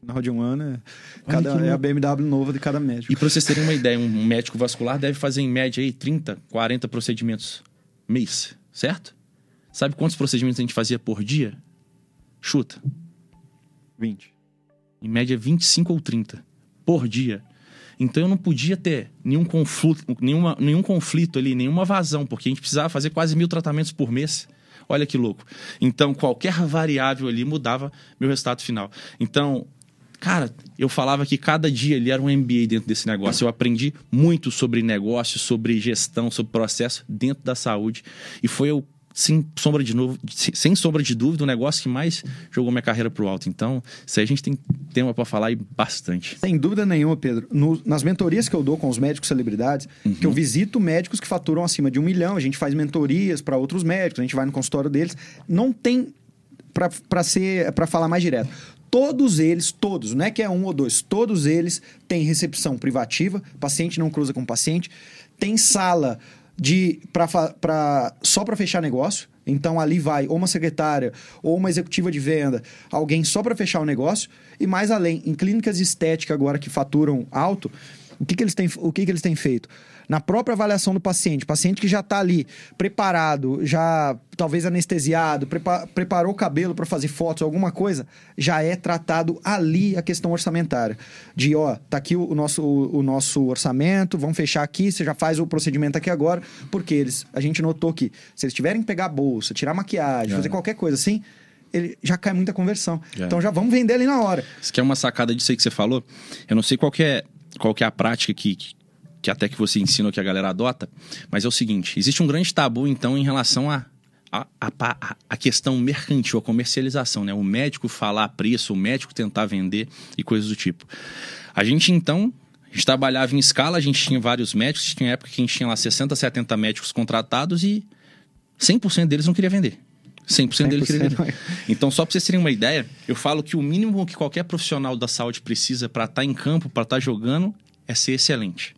Na de um ano é, cada, é a BMW nova de cada médico. E para vocês terem uma ideia, um médico vascular deve fazer em média aí 30, 40 procedimentos mês, certo? Sabe quantos procedimentos a gente fazia por dia? Chuta. 20. Em média, 25 ou 30 por dia. Então eu não podia ter nenhum conflito, nenhuma, nenhum conflito ali, nenhuma vazão, porque a gente precisava fazer quase mil tratamentos por mês. Olha que louco. Então qualquer variável ali mudava meu resultado final. Então, cara, eu falava que cada dia ali era um MBA dentro desse negócio. Eu aprendi muito sobre negócio, sobre gestão, sobre processo dentro da saúde. E foi o sem sombra de novo, sem sombra de dúvida, o negócio que mais jogou minha carreira pro alto. Então, isso aí a gente tem tema para falar e bastante. Sem dúvida nenhuma, Pedro. No, nas mentorias que eu dou com os médicos celebridades, uhum. que eu visito médicos que faturam acima de um milhão, a gente faz mentorias para outros médicos, a gente vai no consultório deles, não tem para ser para falar mais direto. Todos eles, todos, não é que é um ou dois, todos eles têm recepção privativa, paciente não cruza com paciente, tem sala de para só para fechar negócio. Então ali vai ou uma secretária ou uma executiva de venda, alguém só para fechar o negócio. E mais além, em clínicas de estética agora que faturam alto, o que, que eles têm, o que, que eles têm feito? Na própria avaliação do paciente, paciente que já está ali preparado, já talvez anestesiado, prepa preparou o cabelo para fazer fotos, alguma coisa, já é tratado ali a questão orçamentária. De, ó, tá aqui o, nosso, o, o nosso orçamento, vamos fechar aqui, você já faz o procedimento aqui agora, porque eles, a gente notou que se eles tiverem que pegar a bolsa, tirar maquiagem, é. fazer qualquer coisa assim, ele já cai muita conversão. É. Então já vamos vender ali na hora. Isso que é uma sacada disso aí que você falou. Eu não sei qual que é, qual que é a prática que, que até que você ensina que a galera adota, mas é o seguinte: existe um grande tabu, então, em relação a a, a, a, questão mercantil, a comercialização, né? O médico falar preço, o médico tentar vender e coisas do tipo. A gente, então, a gente trabalhava em escala, a gente tinha vários médicos, tinha época que a gente tinha lá 60, 70 médicos contratados e 100% deles não queria vender. 100%, 100% deles queria vender. Então, só para vocês terem uma ideia, eu falo que o mínimo que qualquer profissional da saúde precisa para estar tá em campo, para estar tá jogando, é ser excelente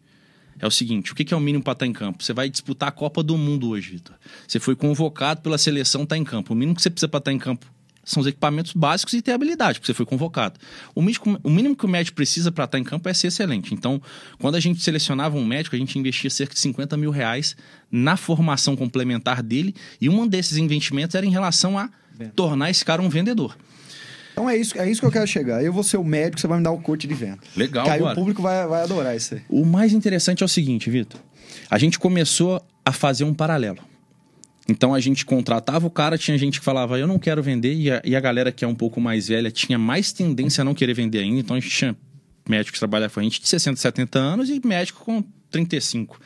é o seguinte: o que é o mínimo para estar tá em campo? Você vai disputar a Copa do Mundo hoje, Vitor. Você foi convocado pela seleção, está em campo. O mínimo que você precisa para estar tá em campo são os equipamentos básicos e ter habilidade, porque você foi convocado. O mínimo, o mínimo que o médico precisa para estar tá em campo é ser excelente. Então, quando a gente selecionava um médico, a gente investia cerca de 50 mil reais na formação complementar dele, e um desses investimentos era em relação a tornar esse cara um vendedor. Então é isso, é isso que eu quero chegar. Eu vou ser o médico, você vai me dar o coach de venda. Legal, aí o público vai, vai adorar isso aí. O mais interessante é o seguinte, Vitor. A gente começou a fazer um paralelo. Então a gente contratava o cara, tinha gente que falava, eu não quero vender, e a, e a galera que é um pouco mais velha tinha mais tendência a não querer vender ainda. Então a gente tinha médico que trabalhava com a gente de 60, 70 anos e médico com 35.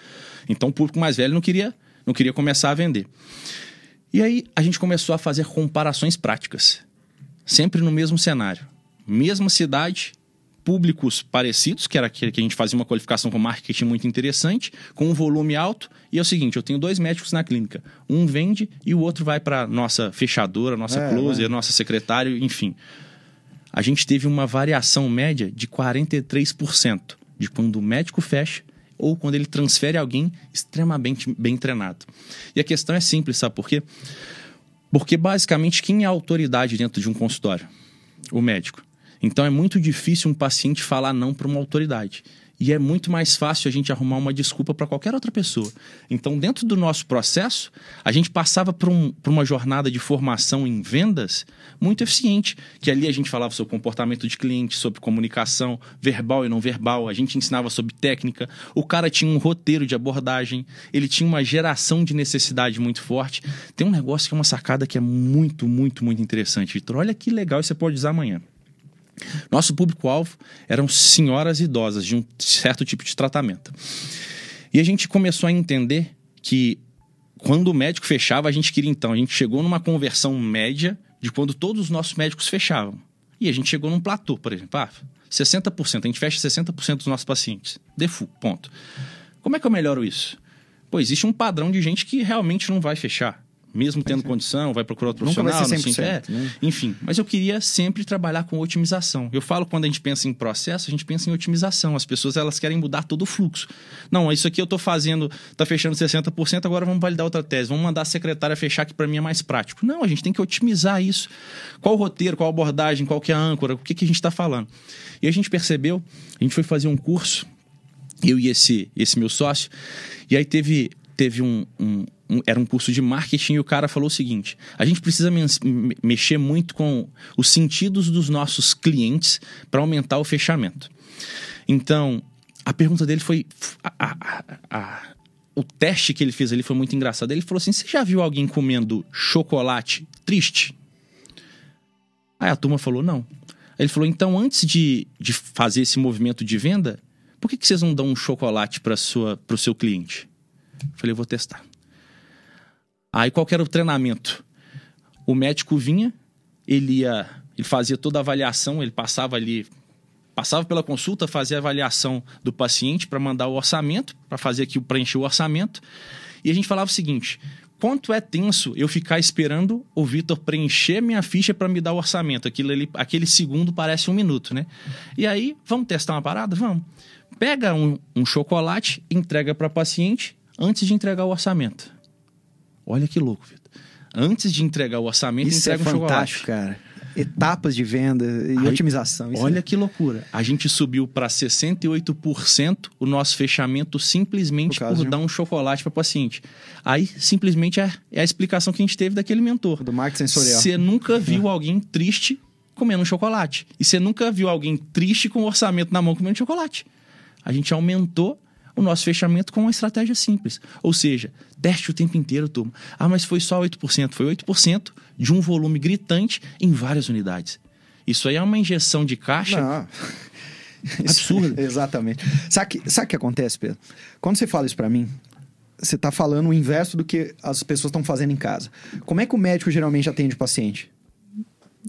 Então o público mais velho não queria, não queria começar a vender. E aí a gente começou a fazer comparações práticas sempre no mesmo cenário. Mesma cidade, públicos parecidos, que era aquele que a gente fazia uma qualificação com marketing muito interessante, com um volume alto. E é o seguinte: eu tenho dois médicos na clínica. Um vende e o outro vai para nossa fechadora, nossa é, closer, nossa secretária, enfim. A gente teve uma variação média de 43% de quando o médico fecha ou quando ele transfere alguém extremamente bem treinado. E a questão é simples, sabe por quê? Porque basicamente quem é a autoridade dentro de um consultório? O médico. Então é muito difícil um paciente falar não para uma autoridade. E é muito mais fácil a gente arrumar uma desculpa para qualquer outra pessoa. Então, dentro do nosso processo, a gente passava por, um, por, uma jornada de formação em vendas muito eficiente. Que ali a gente falava sobre comportamento de cliente, sobre comunicação verbal e não verbal, a gente ensinava sobre técnica. O cara tinha um roteiro de abordagem, ele tinha uma geração de necessidade muito forte. Tem um negócio que é uma sacada que é muito, muito, muito interessante, Vitor. Olha que legal e você pode usar amanhã. Nosso público-alvo eram senhoras idosas de um certo tipo de tratamento. E a gente começou a entender que quando o médico fechava, a gente queria então, a gente chegou numa conversão média de quando todos os nossos médicos fechavam. E a gente chegou num platô, por exemplo. Ah, 60%, a gente fecha 60% dos nossos pacientes. Defu, ponto. Como é que eu melhoro isso? Pô, existe um padrão de gente que realmente não vai fechar mesmo tendo condição, vai procurar outro Nunca profissional. vai ser não sei- 100%, é, né? Enfim, mas eu queria sempre trabalhar com otimização. Eu falo quando a gente pensa em processo, a gente pensa em otimização. As pessoas elas querem mudar todo o fluxo. Não, isso aqui eu tô fazendo, tá fechando 60%, agora vamos validar outra tese. Vamos mandar a secretária fechar que para mim é mais prático. Não, a gente tem que otimizar isso. Qual o roteiro, qual a abordagem, qual que é a âncora, o que, que a gente está falando. E a gente percebeu, a gente foi fazer um curso eu e esse, esse meu sócio. E aí teve, teve um- um- Era um curso de marketing e o cara falou o seguinte: a gente precisa mexer muito com os sentidos dos nossos clientes para aumentar o fechamento. Então, a pergunta dele foi. a- a- a- o teste que ele fez ali foi muito engraçado. Ele falou assim: você já viu alguém comendo chocolate triste? Aí a turma falou: não. Ele falou: então, antes de, de fazer esse movimento de venda, por que, que vocês não dão um chocolate para o seu cliente? Eu falei: vou testar. Aí qual era o treinamento? O médico vinha, ele ia, ele fazia toda a avaliação, ele passava ali, passava pela consulta, fazia a avaliação do paciente para mandar o orçamento, para fazer aqui preencher o orçamento. E a gente falava o seguinte: quanto é tenso eu ficar esperando o Vitor preencher minha ficha para me dar o orçamento? Aquilo ali, aquele segundo parece um minuto, né? E aí, vamos testar uma parada? Vamos. Pega um, um chocolate, entrega para paciente antes de entregar o orçamento. Olha que louco, Vitor. Antes de entregar o orçamento, Isso é entrega um fantástico, chocolate. cara. Etapas de venda e Aí, otimização. Isso Olha é- que loucura. A gente subiu para 68% o nosso fechamento simplesmente Por por, um- dar um chocolate para paciente. Aí, simplesmente, é, é a explicação que a gente teve daquele mentor. do marketing sensorial. Você nunca viu alguém triste comendo um chocolate. E você nunca viu alguém triste com o orçamento na mão comendo chocolate. A gente aumentou o nosso fechamento com uma estratégia simples. Ou seja, teste o tempo inteiro, turma. Ah, mas foi só 8%. Foi 8% de um volume gritante em várias unidades. Isso aí é uma injeção de caixa Não. Absurdo. Exatamente. Sabe o que, sabe o que acontece, Pedro? Quando você fala isso pra mim, você tá falando o inverso do que as pessoas estão fazendo em casa. Como é que o médico geralmente atende o paciente?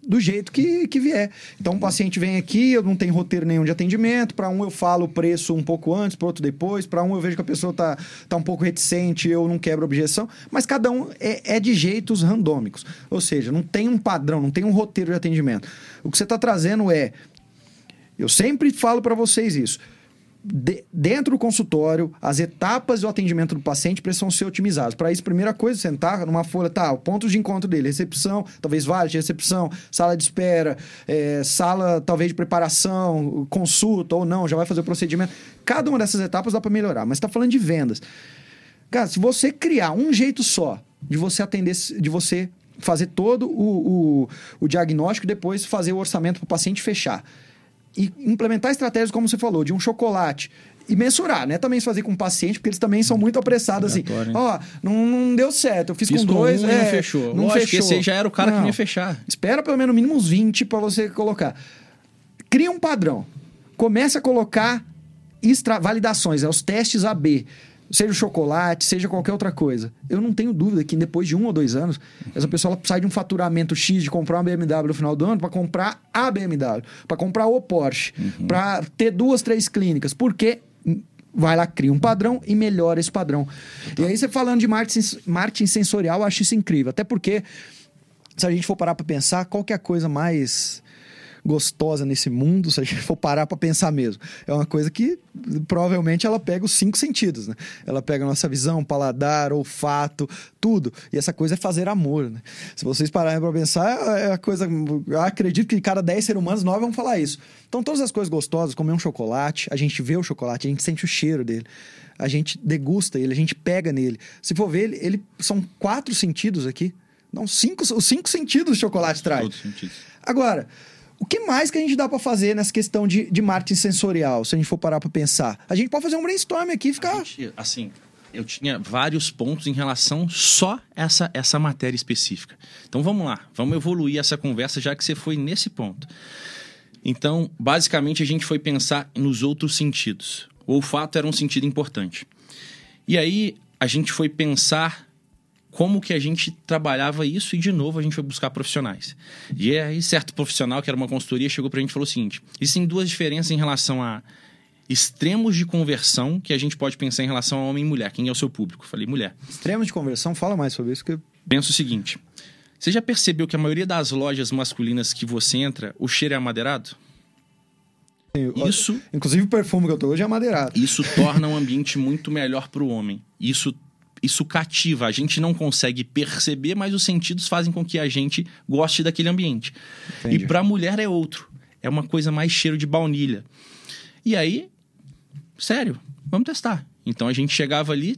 Do jeito que, que vier. Então, o paciente vem aqui, eu não tenho roteiro nenhum de atendimento. Para um, eu falo o preço um pouco antes, para outro depois. Para um, eu vejo que a pessoa tá, tá um pouco reticente, eu não quebro objeção. Mas cada um é, é de jeitos randômicos. Ou seja, não tem um padrão, não tem um roteiro de atendimento. O que você está trazendo é eu sempre falo para vocês isso. De- dentro do consultório, as etapas do atendimento do paciente precisam ser otimizadas. Para isso, primeira coisa, sentar numa folha, tá, o ponto de encontro dele, recepção, talvez vale de recepção, sala de espera, é, sala talvez de preparação, consulta ou não, já vai fazer o procedimento. Cada uma dessas etapas dá para melhorar, mas está falando de vendas. Cara, se você criar um jeito só de você atender, de você fazer todo o, o, o diagnóstico depois fazer o orçamento para o paciente fechar. E implementar estratégias, como você falou, de um chocolate. E mensurar, né? Também fazer com o paciente, porque eles também são muito apressados, assim. Ó, não, não deu certo, eu fiz, Fiz com com dois. um é, não fechou. Não Lógico que fechou. esse aí já era o cara que Não. não ia fechar. Espera pelo menos no mínimo uns 20 para você colocar. Cria um padrão. Comece a colocar extra validações, é os testes AB. Seja o chocolate, seja qualquer outra coisa. Eu não tenho dúvida que depois de um ou dois anos, essa pessoa sai de um faturamento X de comprar uma BMW no final do ano para comprar a BMW, para comprar o Porsche, para ter duas, três clínicas. Porque vai lá, cria um padrão e melhora esse padrão. E aí você falando de marketing, marketing sensorial, eu acho isso incrível. Até porque se a gente for parar para pensar, qual que é a coisa mais gostosa nesse mundo, se a gente for parar para pensar mesmo? É uma coisa que provavelmente ela pega os cinco sentidos, né? Ela pega a nossa visão, paladar, olfato, tudo. E essa coisa é fazer amor, né? Se vocês pararem para pensar, é a coisa. Eu acredito que cada 10 seres humanos, nove vão falar isso. Então, todas as coisas gostosas, comer um chocolate, a gente vê o chocolate, a gente sente o cheiro dele. A gente degusta ele, a gente pega nele. Se for ver, ele, ele são quatro sentidos aqui. Não, cinco, os cinco sentidos o chocolate traz. Agora, o que mais que a gente dá pra fazer nessa questão de, de marketing sensorial, se a gente for parar pra pensar? A gente pode fazer um brainstorm aqui e ficar. gente, assim, eu tinha vários pontos em relação só essa essa matéria específica. Então vamos lá, vamos evoluir essa conversa já que você foi nesse ponto. Então, basicamente a gente foi pensar nos outros sentidos. O olfato era um sentido importante. E aí a gente foi pensar como que a gente trabalhava isso e de novo a gente foi buscar profissionais. E aí certo profissional que era uma consultoria chegou pra gente e falou o seguinte: existem duas diferenças em relação a extremos de conversão que a gente pode pensar em relação a homem e mulher. Quem é o seu público? Falei mulher. Extremos de conversão, fala mais sobre isso que Penso o seguinte: você já percebeu que a maioria das lojas masculinas que você entra, o cheiro é amadeirado? Isso, inclusive o perfume que eu tô hoje é amadeirado. Isso torna um ambiente muito melhor para o homem. Isso isso cativa. A gente não consegue perceber, mas os sentidos fazem com que a gente goste daquele ambiente. Entendi. E para a mulher é outro. É uma coisa mais cheiro de baunilha. E aí, sério, vamos testar. Então a gente chegava ali,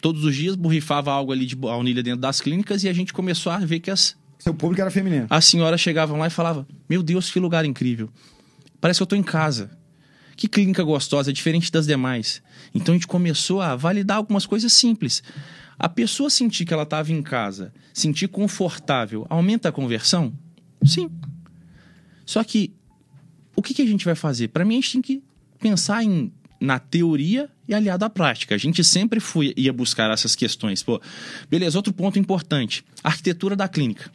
todos os dias borrifava algo ali de baunilha dentro das clínicas e a gente começou a ver que as. Seu público era feminino. As senhoras chegavam lá e falavam: Meu Deus, que lugar incrível. Parece que eu estou em casa. Que clínica gostosa, diferente das demais. Então a gente começou a validar algumas coisas simples. A pessoa sentir que ela estava em casa, sentir confortável, aumenta a conversão? Sim. Só que o que, que a gente vai fazer? Para mim, a gente tem que pensar em, na teoria e aliado à prática. A gente sempre foi, ia buscar essas questões. Pô, beleza, outro ponto importante: arquitetura da clínica.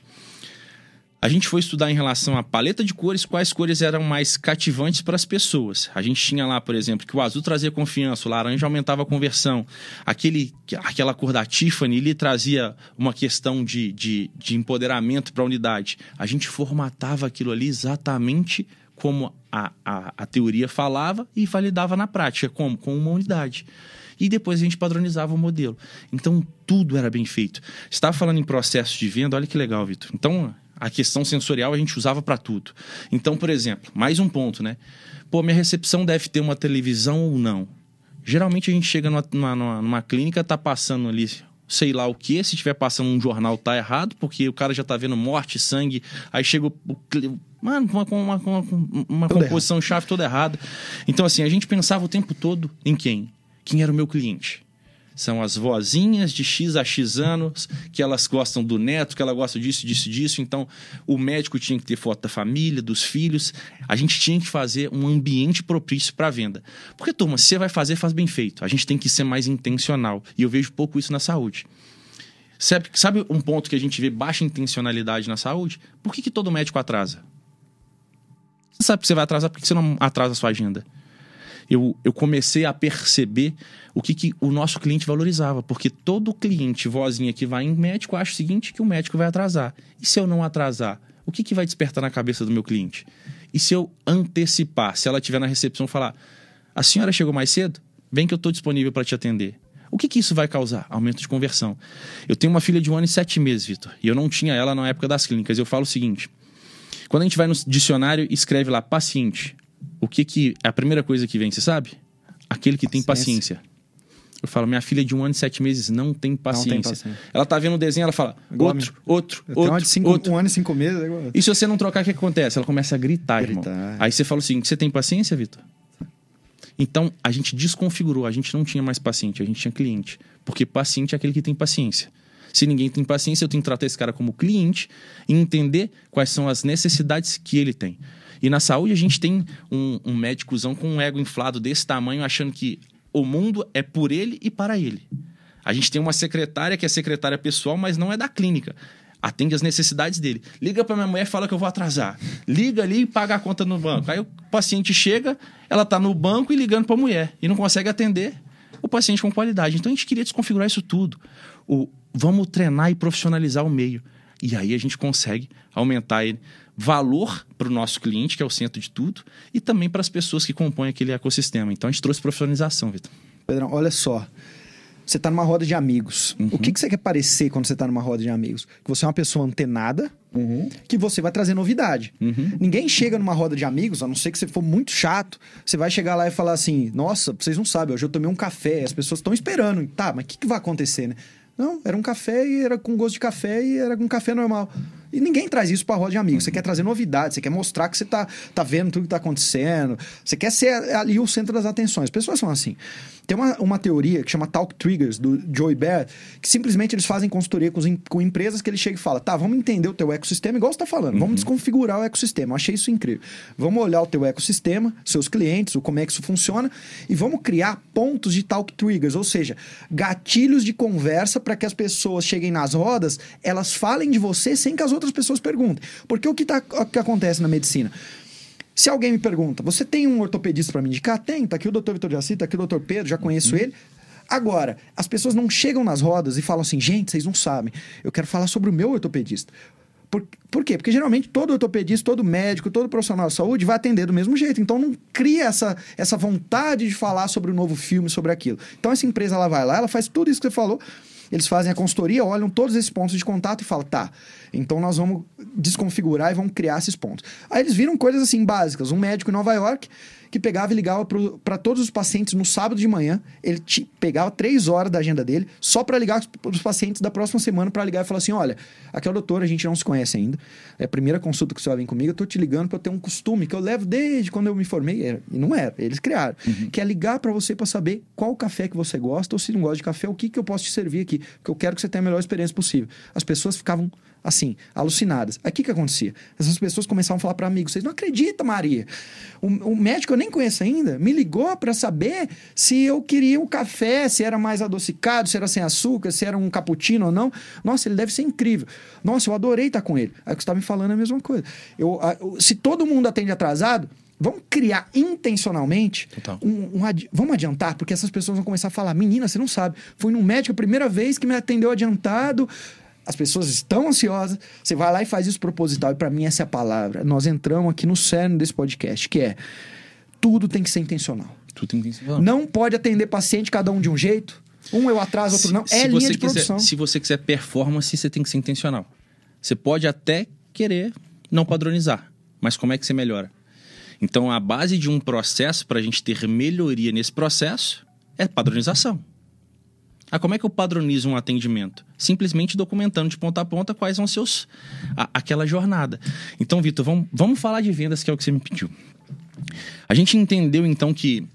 A gente foi estudar em relação à paleta de cores, quais cores eram mais cativantes para as pessoas. A gente tinha lá, por exemplo, que o azul trazia confiança, o laranja aumentava a conversão. Aquele, aquela cor da Tiffany ele trazia uma questão de, de, de empoderamento para a unidade. A gente formatava aquilo ali exatamente como a, a, a teoria falava e validava na prática, como? Com uma unidade e depois a gente padronizava o modelo. Então, tudo era bem feito. Estava falando em processo de venda, olha que legal, Vitor. Então, a questão sensorial a gente usava para tudo. Então, por exemplo, mais um ponto, né? Pô, minha recepção deve ter uma televisão ou não? Geralmente a gente chega numa, numa, numa clínica, tá passando ali sei lá o que, se estiver passando um jornal tá errado, porque o cara já tá vendo morte, sangue, aí chega o, o mano, uma, uma, uma, uma composição errado. chave toda errada. Então assim, a gente pensava o tempo todo em quem? Quem era o meu cliente? São as vozinhas de X a X anos, que elas gostam do neto, que ela gosta disso, disso, disso. Então, o médico tinha que ter foto da família, dos filhos. A gente tinha que fazer um ambiente propício para venda. Porque, turma, se você vai fazer, faz bem feito. A gente tem que ser mais intencional. E eu vejo pouco isso na saúde. Sabe, sabe um ponto que a gente vê baixa intencionalidade na saúde? Por que, que todo médico atrasa? Você sabe que você vai atrasar, por que você não atrasa a sua agenda? Eu, eu comecei a perceber o que, que o nosso cliente valorizava. Porque todo cliente, vozinha que vai em médico, acha o seguinte, que o médico vai atrasar. E se eu não atrasar, o que, que vai despertar na cabeça do meu cliente? E se eu antecipar, se ela estiver na recepção falar, a senhora chegou mais cedo? Vem que eu estou disponível para te atender. O que, que isso vai causar? Aumento de conversão. Eu tenho uma filha de um ano e sete meses, Vitor, e eu não tinha ela na época das clínicas. Eu falo o seguinte: quando a gente vai no dicionário e escreve lá paciente, o que que é a primeira coisa que vem, você sabe? Aquele que tem paciência. Eu falo, minha filha de um ano e sete meses não tem paciência. Não tem paciência. Ela tá vendo o desenho, ela fala, outro, outro, eu outro, cinco, outro. Um ano e cinco meses. E se você não trocar, o que acontece? Ela começa a gritar, gritar. irmão. Aí você fala o seguinte, você tem paciência, Vitor? Então, a gente desconfigurou, a gente não tinha mais paciente, a gente tinha cliente. Porque paciente é aquele que tem paciência. Se ninguém tem paciência, eu tenho que tratar esse cara como cliente e entender quais são as necessidades que ele tem. E na saúde a gente tem um, um médicozão com um ego inflado desse tamanho, achando que o mundo é por ele e para ele. A gente tem uma secretária que é secretária pessoal, mas não é da clínica. Atende as necessidades dele. Liga para minha mulher e fala que eu vou atrasar. Liga ali e paga a conta no banco. Aí o paciente chega, ela está no banco e ligando para a mulher e não consegue atender o paciente com qualidade. Então a gente queria desconfigurar isso tudo. O, vamos treinar e profissionalizar o meio. E aí a gente consegue aumentar ele valor para o nosso cliente, que é o centro de tudo, e também para as pessoas que compõem aquele ecossistema. Então a gente trouxe profissionalização, Vitor. Pedrão, olha só. Você está numa roda de amigos. Uhum. O que, que você quer parecer quando você está numa roda de amigos? Que você é uma pessoa antenada, uhum. que você vai trazer novidade. Uhum. Ninguém chega numa roda de amigos, a não ser que você for muito chato, você vai chegar lá e falar assim: Nossa, vocês não sabem, hoje eu tomei um café, as pessoas estão esperando. Tá, mas o que, que vai acontecer, né? Não, era um café e era com gosto de café e era um café normal. E ninguém traz isso para roda de amigos. Você quer trazer novidade, você quer mostrar que você tá, tá vendo tudo que tá acontecendo. Você quer ser ali o centro das atenções. As pessoas são assim. Tem uma, uma teoria que chama Talk Triggers, do Joey Bear, que simplesmente eles fazem consultoria com, com empresas que ele chega e fala: tá, vamos entender o teu ecossistema, igual você tá falando, uhum. vamos desconfigurar o ecossistema. Eu achei isso incrível. Vamos olhar o teu ecossistema, seus clientes, o como é que isso funciona, e vamos criar pontos de Talk Triggers, ou seja, gatilhos de conversa para que as pessoas cheguem nas rodas, elas falem de você sem que as outras pessoas perguntem. Porque o que, tá, o que acontece na medicina? Se alguém me pergunta, você tem um ortopedista para me indicar? Tem, tá aqui o doutor Vitor Jaci, tá aqui o doutor Pedro, já conheço ele. Agora, as pessoas não chegam nas rodas e falam assim, gente, vocês não sabem, eu quero falar sobre o meu ortopedista. Por, por quê? Porque geralmente todo ortopedista, todo médico, todo profissional de saúde vai atender do mesmo jeito. Então não cria essa, essa vontade de falar sobre o novo filme, sobre aquilo. Então essa empresa ela vai lá, ela faz tudo isso que você falou. Eles fazem a consultoria, olham todos esses pontos de contato e falam, tá, então nós vamos desconfigurar e vamos criar esses pontos. Aí eles viram coisas assim básicas. Um médico em Nova York que pegava e ligava para todos os pacientes no sábado de manhã. Ele te, pegava três horas da agenda dele só para ligar para os pacientes da próxima semana para ligar e falar assim: olha, aqui é o doutor, a gente não se conhece ainda. É a primeira consulta que você vai vir comigo. Eu tô te ligando para ter um costume que eu levo desde quando eu me formei. Era, e não era, eles criaram. Uhum. Que é ligar para você para saber qual café que você gosta ou se não gosta de café, o que, que eu posso te servir aqui. Porque eu quero que você tenha a melhor experiência possível. As pessoas ficavam assim, alucinadas. Aí o que, que acontecia? Essas pessoas começavam a falar para amigos: vocês não acreditam, Maria? O, o, médico eu nem conheço ainda, me ligou para saber se eu queria um café, se era mais adocicado, se era sem açúcar, se era um cappuccino ou não. Nossa, ele deve ser incrível. Nossa, eu adorei estar com ele. Aí o que você está me falando é a mesma coisa. Eu, se todo mundo atende atrasado, Vamos criar intencionalmente um, um adi Vamos adiantar, porque essas pessoas vão começar a falar: menina, você não sabe. Fui num médico a primeira vez que me atendeu adiantado as pessoas estão ansiosas, você vai lá e faz isso proposital. E para mim essa é a palavra. Nós entramos aqui no cerne desse podcast, que é tudo tem que ser intencional. Tudo tem que ser intencional. Não pode atender paciente cada um de um jeito. Um eu atraso, outro não. é linha de quiser, produção. Se você quiser performance, você tem que ser intencional. Você pode até querer não padronizar, mas como é que você melhora? Então, a base de um processo para a gente ter melhoria nesse processo é padronização. Ah, como é que eu padronizo um atendimento? Simplesmente documentando de ponta a ponta quais são seus a, aquela jornada. Então, Vitor, vamos, vamos falar de vendas, que é o que você me pediu. A gente entendeu então que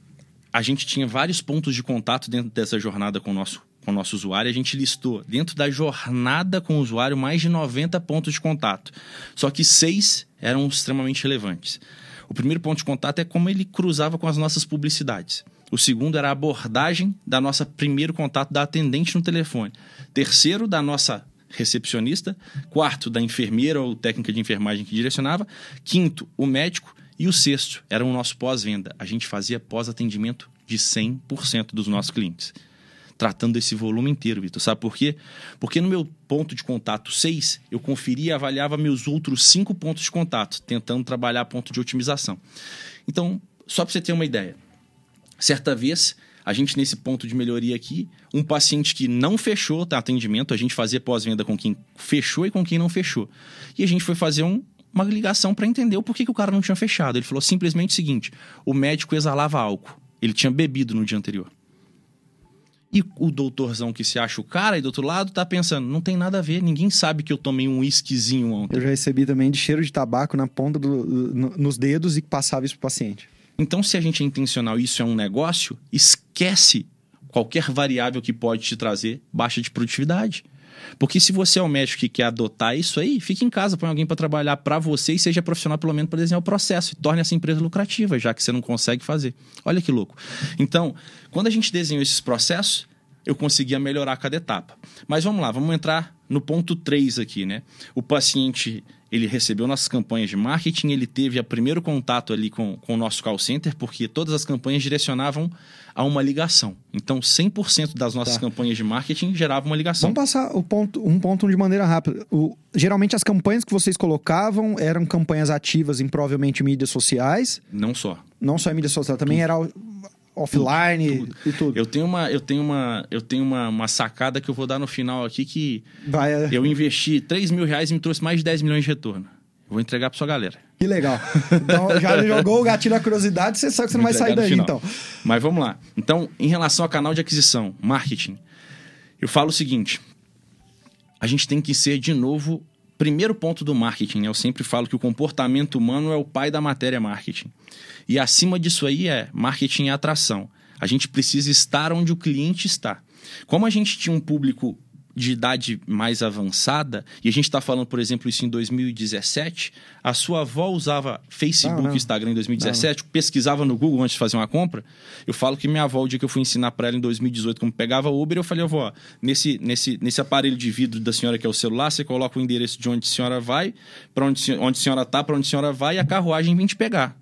a gente tinha vários pontos de contato dentro dessa jornada com o nosso com o nosso usuário, a gente listou dentro da jornada com o usuário mais de 90 pontos de contato. Só que seis eram extremamente relevantes. O primeiro ponto de contato é como ele cruzava com as nossas publicidades. O segundo era a abordagem da nossa primeiro contato da atendente no telefone. Terceiro, da nossa recepcionista. Quarto, da enfermeira ou técnica de enfermagem que direcionava. Quinto, o médico. E o sexto era o nosso pós-venda. A gente fazia pós-atendimento de 100% dos nossos clientes. Tratando desse volume inteiro, Vitor. Sabe por quê? Porque no meu ponto de contato 6, eu conferia e avaliava meus outros cinco pontos de contato, tentando trabalhar ponto de otimização. Então, só para você ter uma ideia, Certa vez, a gente nesse ponto de melhoria aqui, um paciente que não fechou tá, atendimento, a gente fazia pós-venda com quem fechou e com quem não fechou. E a gente foi fazer um, uma ligação para entender o porquê que o cara não tinha fechado. Ele falou simplesmente o seguinte: o médico exalava álcool. Ele tinha bebido no dia anterior. E o doutorzão que se acha o cara e do outro lado tá pensando, não tem nada a ver, ninguém sabe que eu tomei um whiskyzinho ontem. Eu já recebi também de cheiro de tabaco na ponta do, no, nos dedos e passava isso pro paciente. Então, se a gente é intencional e isso é um negócio, esquece qualquer variável que pode te trazer baixa de produtividade. Porque se você é o médico que quer adotar isso aí, fique em casa, põe alguém para trabalhar para você e seja profissional pelo menos para desenhar o processo e torne essa empresa lucrativa, já que você não consegue fazer. Olha que louco. Então, quando a gente desenhou esses processos, eu conseguia melhorar cada etapa. Mas vamos lá, vamos entrar no ponto 3 aqui, né? O paciente ele recebeu nossas campanhas de marketing, ele teve o primeiro contato ali com, com o nosso call center, porque todas as campanhas direcionavam a uma ligação. Então, 100% das nossas tá. campanhas de marketing geravam uma ligação. Vamos passar o ponto, um ponto de maneira rápida. O, geralmente, as campanhas que vocês colocavam eram campanhas ativas em provavelmente mídias sociais. Não só. Não só em mídias sociais, também era offline tudo, tudo. e tudo. Eu tenho uma, eu tenho uma, eu tenho uma, uma sacada que eu vou dar no final aqui que Vai, é... eu investi 3 mil reais e me trouxe mais de 10 milhões de retorno. Vou entregar para sua galera. Que legal. Então já jogou o gatilho da curiosidade, você sabe que você não vai sair daí, então. Mas vamos lá. Então, em relação ao canal de aquisição, marketing, eu falo o seguinte: a gente tem que ser de novo primeiro ponto do marketing, né? eu sempre falo que o comportamento humano é o pai da matéria marketing. E acima disso aí é marketing e atração. A gente precisa estar onde o cliente está. Como a gente tinha um público de idade mais avançada, e a gente está falando, por exemplo, isso em 2017, a sua avó usava Facebook e Instagram em 2017, não. pesquisava no Google antes de fazer uma compra. Eu falo que minha avó, o dia que eu fui ensinar para ela em 2018 como pegava Uber, eu falei, avó, nesse, nesse, nesse aparelho de vidro da senhora que é o celular, você coloca o endereço de onde a senhora vai, para onde, onde a senhora está, para onde a senhora vai, e a carruagem vem te pegar.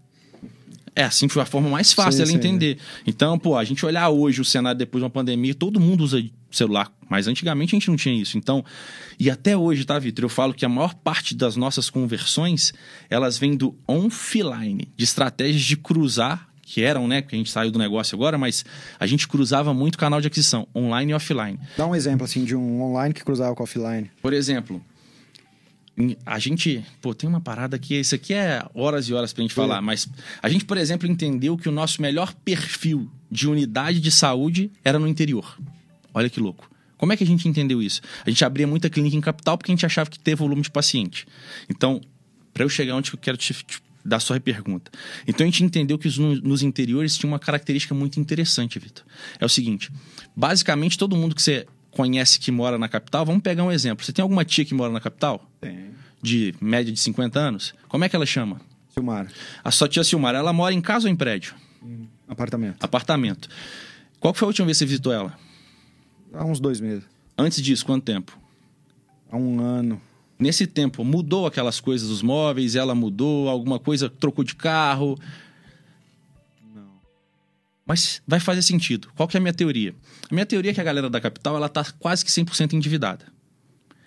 é assim foi a forma mais fácil Sim, dela sim. entender. Então, pô, a gente olhar hoje o cenário depois de uma pandemia, todo mundo usa celular, mas antigamente a gente não tinha isso. Então, e até hoje, tá, Vitor? Eu falo que a maior parte das nossas conversões, elas vêm do offline, de estratégias de cruzar, que eram, né, porque a gente saiu do negócio agora, mas a gente cruzava muito canal de aquisição, online e offline. Dá um exemplo, assim, de um online que cruzava com offline. Por exemplo, em- a gente, pô, tem uma parada que isso aqui é horas e horas pra gente falar, mas a gente, por exemplo, entendeu que o nosso melhor perfil de unidade de saúde era no interior. Olha que louco. Como é que a gente entendeu isso? A gente abria muita clínica em capital porque a gente achava que ter volume de paciente. Então, para eu chegar onde eu quero te, te dar a sua pergunta. Então a gente entendeu que os, no- nos interiores tinha uma característica muito interessante, Vitor. É o seguinte: basicamente todo mundo que você conhece que mora na capital, vamos pegar um exemplo. Você tem alguma tia que mora na capital? Tem. De média de 50 anos? Como é que ela chama? Silmar, A sua tia Silmar, ela mora em casa ou em prédio? apartamento. Apartamento. Qual foi a última vez que você visitou ela? Há uns dois meses. Antes disso, quanto tempo? Há um ano. Nesse tempo, mudou aquelas coisas dos móveis? Ela mudou? Alguma coisa? Trocou de carro? Não. Mas vai fazer sentido. Qual que é a minha teoria? A minha teoria é que a galera da capital ela tá quase que 100% endividada.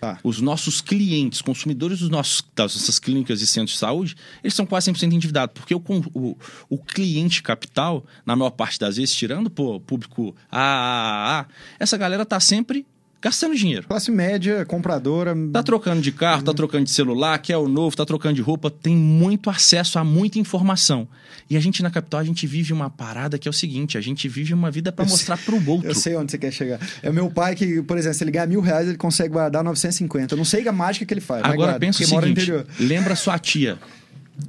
Tá. Os nossos clientes, consumidores dos nossos, das nossas clínicas e centros de saúde, eles são quase 100% endividados. Porque o, o, o cliente capital, na maior parte das vezes, tirando o público AAA, essa galera tá sempre gastando dinheiro. Classe média, compradora. Tá trocando de carro, tá trocando de celular, quer o novo, tá trocando de roupa, tem muito acesso a muita informação. E a gente na capital, a gente vive uma parada que é o seguinte, a gente vive uma vida para mostrar pro outro. Eu sei onde você quer chegar. É o meu pai que, por exemplo, se ele ganhar mil reais, ele consegue guardar 950. Eu não sei a mágica que ele faz. Agora guarda, pensa o seguinte, interior. lembra sua tia.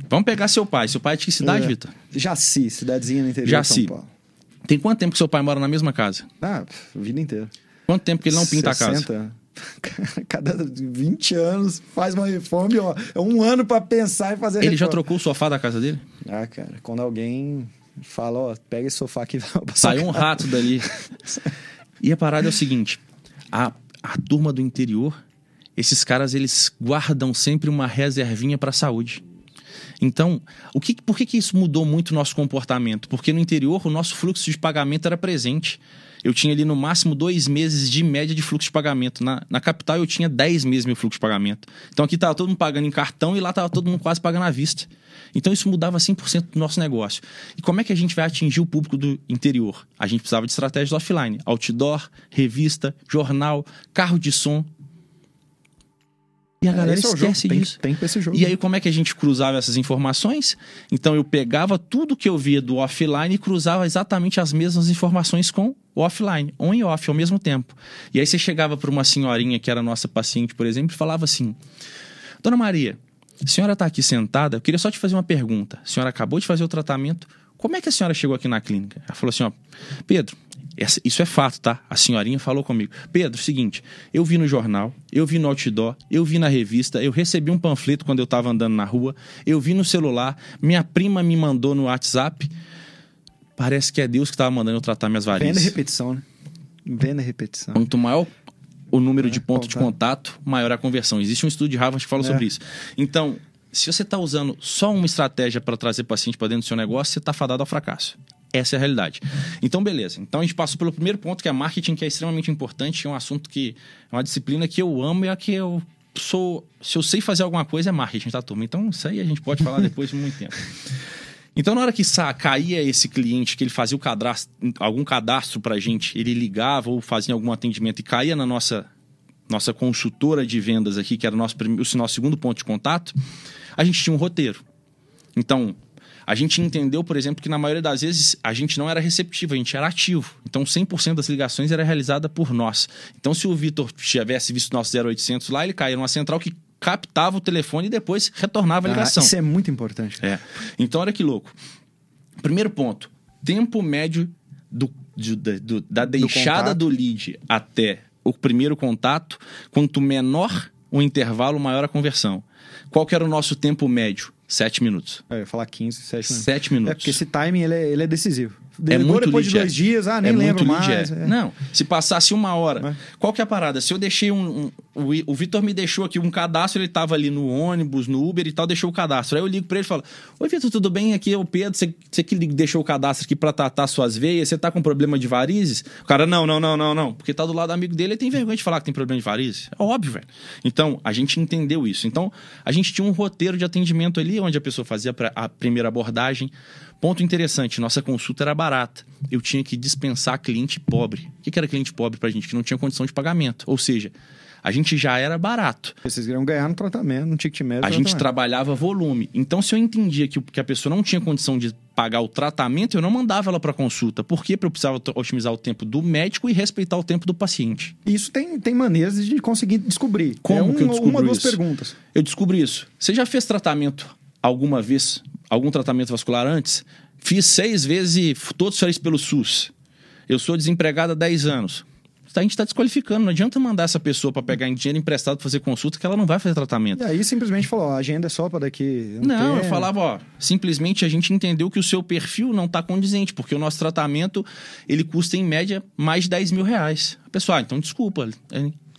Vamos pegar seu pai. Seu pai é de que cidade, É. Vitor? Jaci, cidadezinha no interior Jaci. de São Paulo. Tem quanto tempo que seu pai mora na mesma casa? Ah, vida inteira. Quanto tempo que ele não pinta a 60. casa? Cada 20 anos faz uma reforma e, ó, é um ano pra pensar e fazer a Ele já reforma. trocou o sofá da casa dele? Ah, cara, quando alguém fala, ó, pega esse sofá aqui Saiu um rato dali. E a parada é o seguinte: a, a turma do interior, esses caras eles guardam sempre uma reservinha para saúde. Então, o que, por que, que isso mudou muito o nosso comportamento? Porque no interior o nosso fluxo de pagamento era presente. Eu tinha ali no máximo dois meses de média de fluxo de pagamento. Na, na capital eu tinha 10 meses meu fluxo de pagamento. Então aqui estava todo mundo pagando em cartão e lá estava todo mundo quase pagando à vista. Então isso mudava 100% do nosso negócio. E como é que a gente vai atingir o público do interior? A gente precisava de estratégias offline. Outdoor, revista, jornal, carro de som. E a galera é esquece tem, disso. Tem ter esse jogo. E aí, como é que a gente cruzava essas informações? Então, eu pegava tudo que eu via do offline e cruzava exatamente as mesmas informações com o offline, on e off ao mesmo tempo. E aí, você chegava para uma senhorinha que era nossa paciente, por exemplo, e falava assim: Dona Maria, a senhora está aqui sentada, eu queria só te fazer uma pergunta. A senhora acabou de fazer o tratamento, como é que a senhora chegou aqui na clínica? Ela falou assim: Ó, Pedro, essa- isso é fato, tá? A senhorinha falou comigo. Pedro, seguinte, eu vi no jornal, eu vi no outdoor, eu vi na revista, eu recebi um panfleto quando eu tava andando na rua, eu vi no celular, minha prima me mandou no WhatsApp. Parece que é Deus que tava mandando eu tratar minhas Venda varizes. repetição, né? Venda repetição. Quanto maior o número de É, pontos de contato, maior a conversão. Existe um estudo de Harvard que fala É. sobre isso. Então, se você está usando só uma estratégia para trazer paciente para dentro do seu negócio, você está fadado ao fracasso. Essa é a realidade. Então, beleza. Então, a gente passou pelo primeiro ponto, que é marketing, que é extremamente importante. É um assunto que é uma disciplina que eu amo e é a que eu sou. Se eu sei fazer alguma coisa, é marketing, tá, turma? Então, isso aí a gente pode falar depois de muito tempo. Então, na hora que caía esse cliente, que ele fazia o cadastro, algum cadastro pra gente, ele ligava ou fazia algum atendimento e caía na nossa, nossa consultora de vendas aqui, que era o nosso, o nosso segundo ponto de contato, a gente tinha um roteiro. Então, a gente entendeu, por exemplo, que na maioria das vezes a gente não era receptivo, a gente era ativo. Então, 100% das ligações era realizada por nós. Então, se o Vitor tivesse visto nosso 0800 lá, ele caía numa central que captava o telefone e depois retornava a Ah, ligação. isso é muito importante. É. Então, olha que louco. Primeiro ponto: tempo médio do, de- da- do- da deixada contato. do, lead até o primeiro contato. Quanto menor o intervalo, maior a conversão. Qual que era o nosso tempo médio? Sete minutos. É, Eu ia falar 15, 7 minutos. Sete minutos. É, porque esse timing ele é, ele é decisivo. É muito depois de dois é. dias, ah, nem É lembro mais. é. é. Não, se passasse uma hora. Mas- Qual que é a parada? Se eu deixei um, um- o, Vitor me deixou aqui um cadastro, ele tava ali no ônibus, no Uber e tal, deixou o cadastro. Aí eu ligo pra ele e falo: Oi, Vitor, tudo bem? Aqui é o Pedro. Você, você que deixou o cadastro aqui pra tratar suas veias, você tá com problema de varizes? O cara, não, não, não, não, não. Porque tá do lado do amigo dele, ele tem vergonha de falar que tem problema de varizes. É óbvio, velho. Então, a gente entendeu isso. Então, a gente tinha um roteiro de atendimento ali, onde a pessoa fazia a primeira abordagem. Ponto interessante, nossa consulta era barata. Eu tinha que dispensar cliente pobre. O que era cliente pobre pra gente? Que não tinha condição de pagamento. Ou seja, a gente já era barato. Vocês iriam ganhar no tratamento, no ticket médio. A gente trabalhava volume. Então, se eu entendia que, que a pessoa não tinha condição de pagar o tratamento, eu não mandava ela para consulta. Por quê? Porque eu precisava otimizar o tempo do médico e respeitar o tempo do paciente. Isso tem, tem maneiras de conseguir descobrir. Como é um- que eu descubro Uma, duas perguntas. Eu descobri isso. Você já fez tratamento alguma vez? Algum tratamento vascular antes? Fiz seis vezes e todos feitos pelo SUS. Eu sou desempregado há 10 anos. A gente está desqualificando. Não adianta mandar essa pessoa para pegar em dinheiro emprestado para fazer consulta que ela não vai fazer tratamento. E aí simplesmente falou, ó, a agenda é só para daqui. um Não, eu falava, ó, simplesmente a gente entendeu que o seu perfil não está condizente, porque o nosso tratamento, ele custa em média mais de 10 mil reais. Pessoal, ah, então desculpa.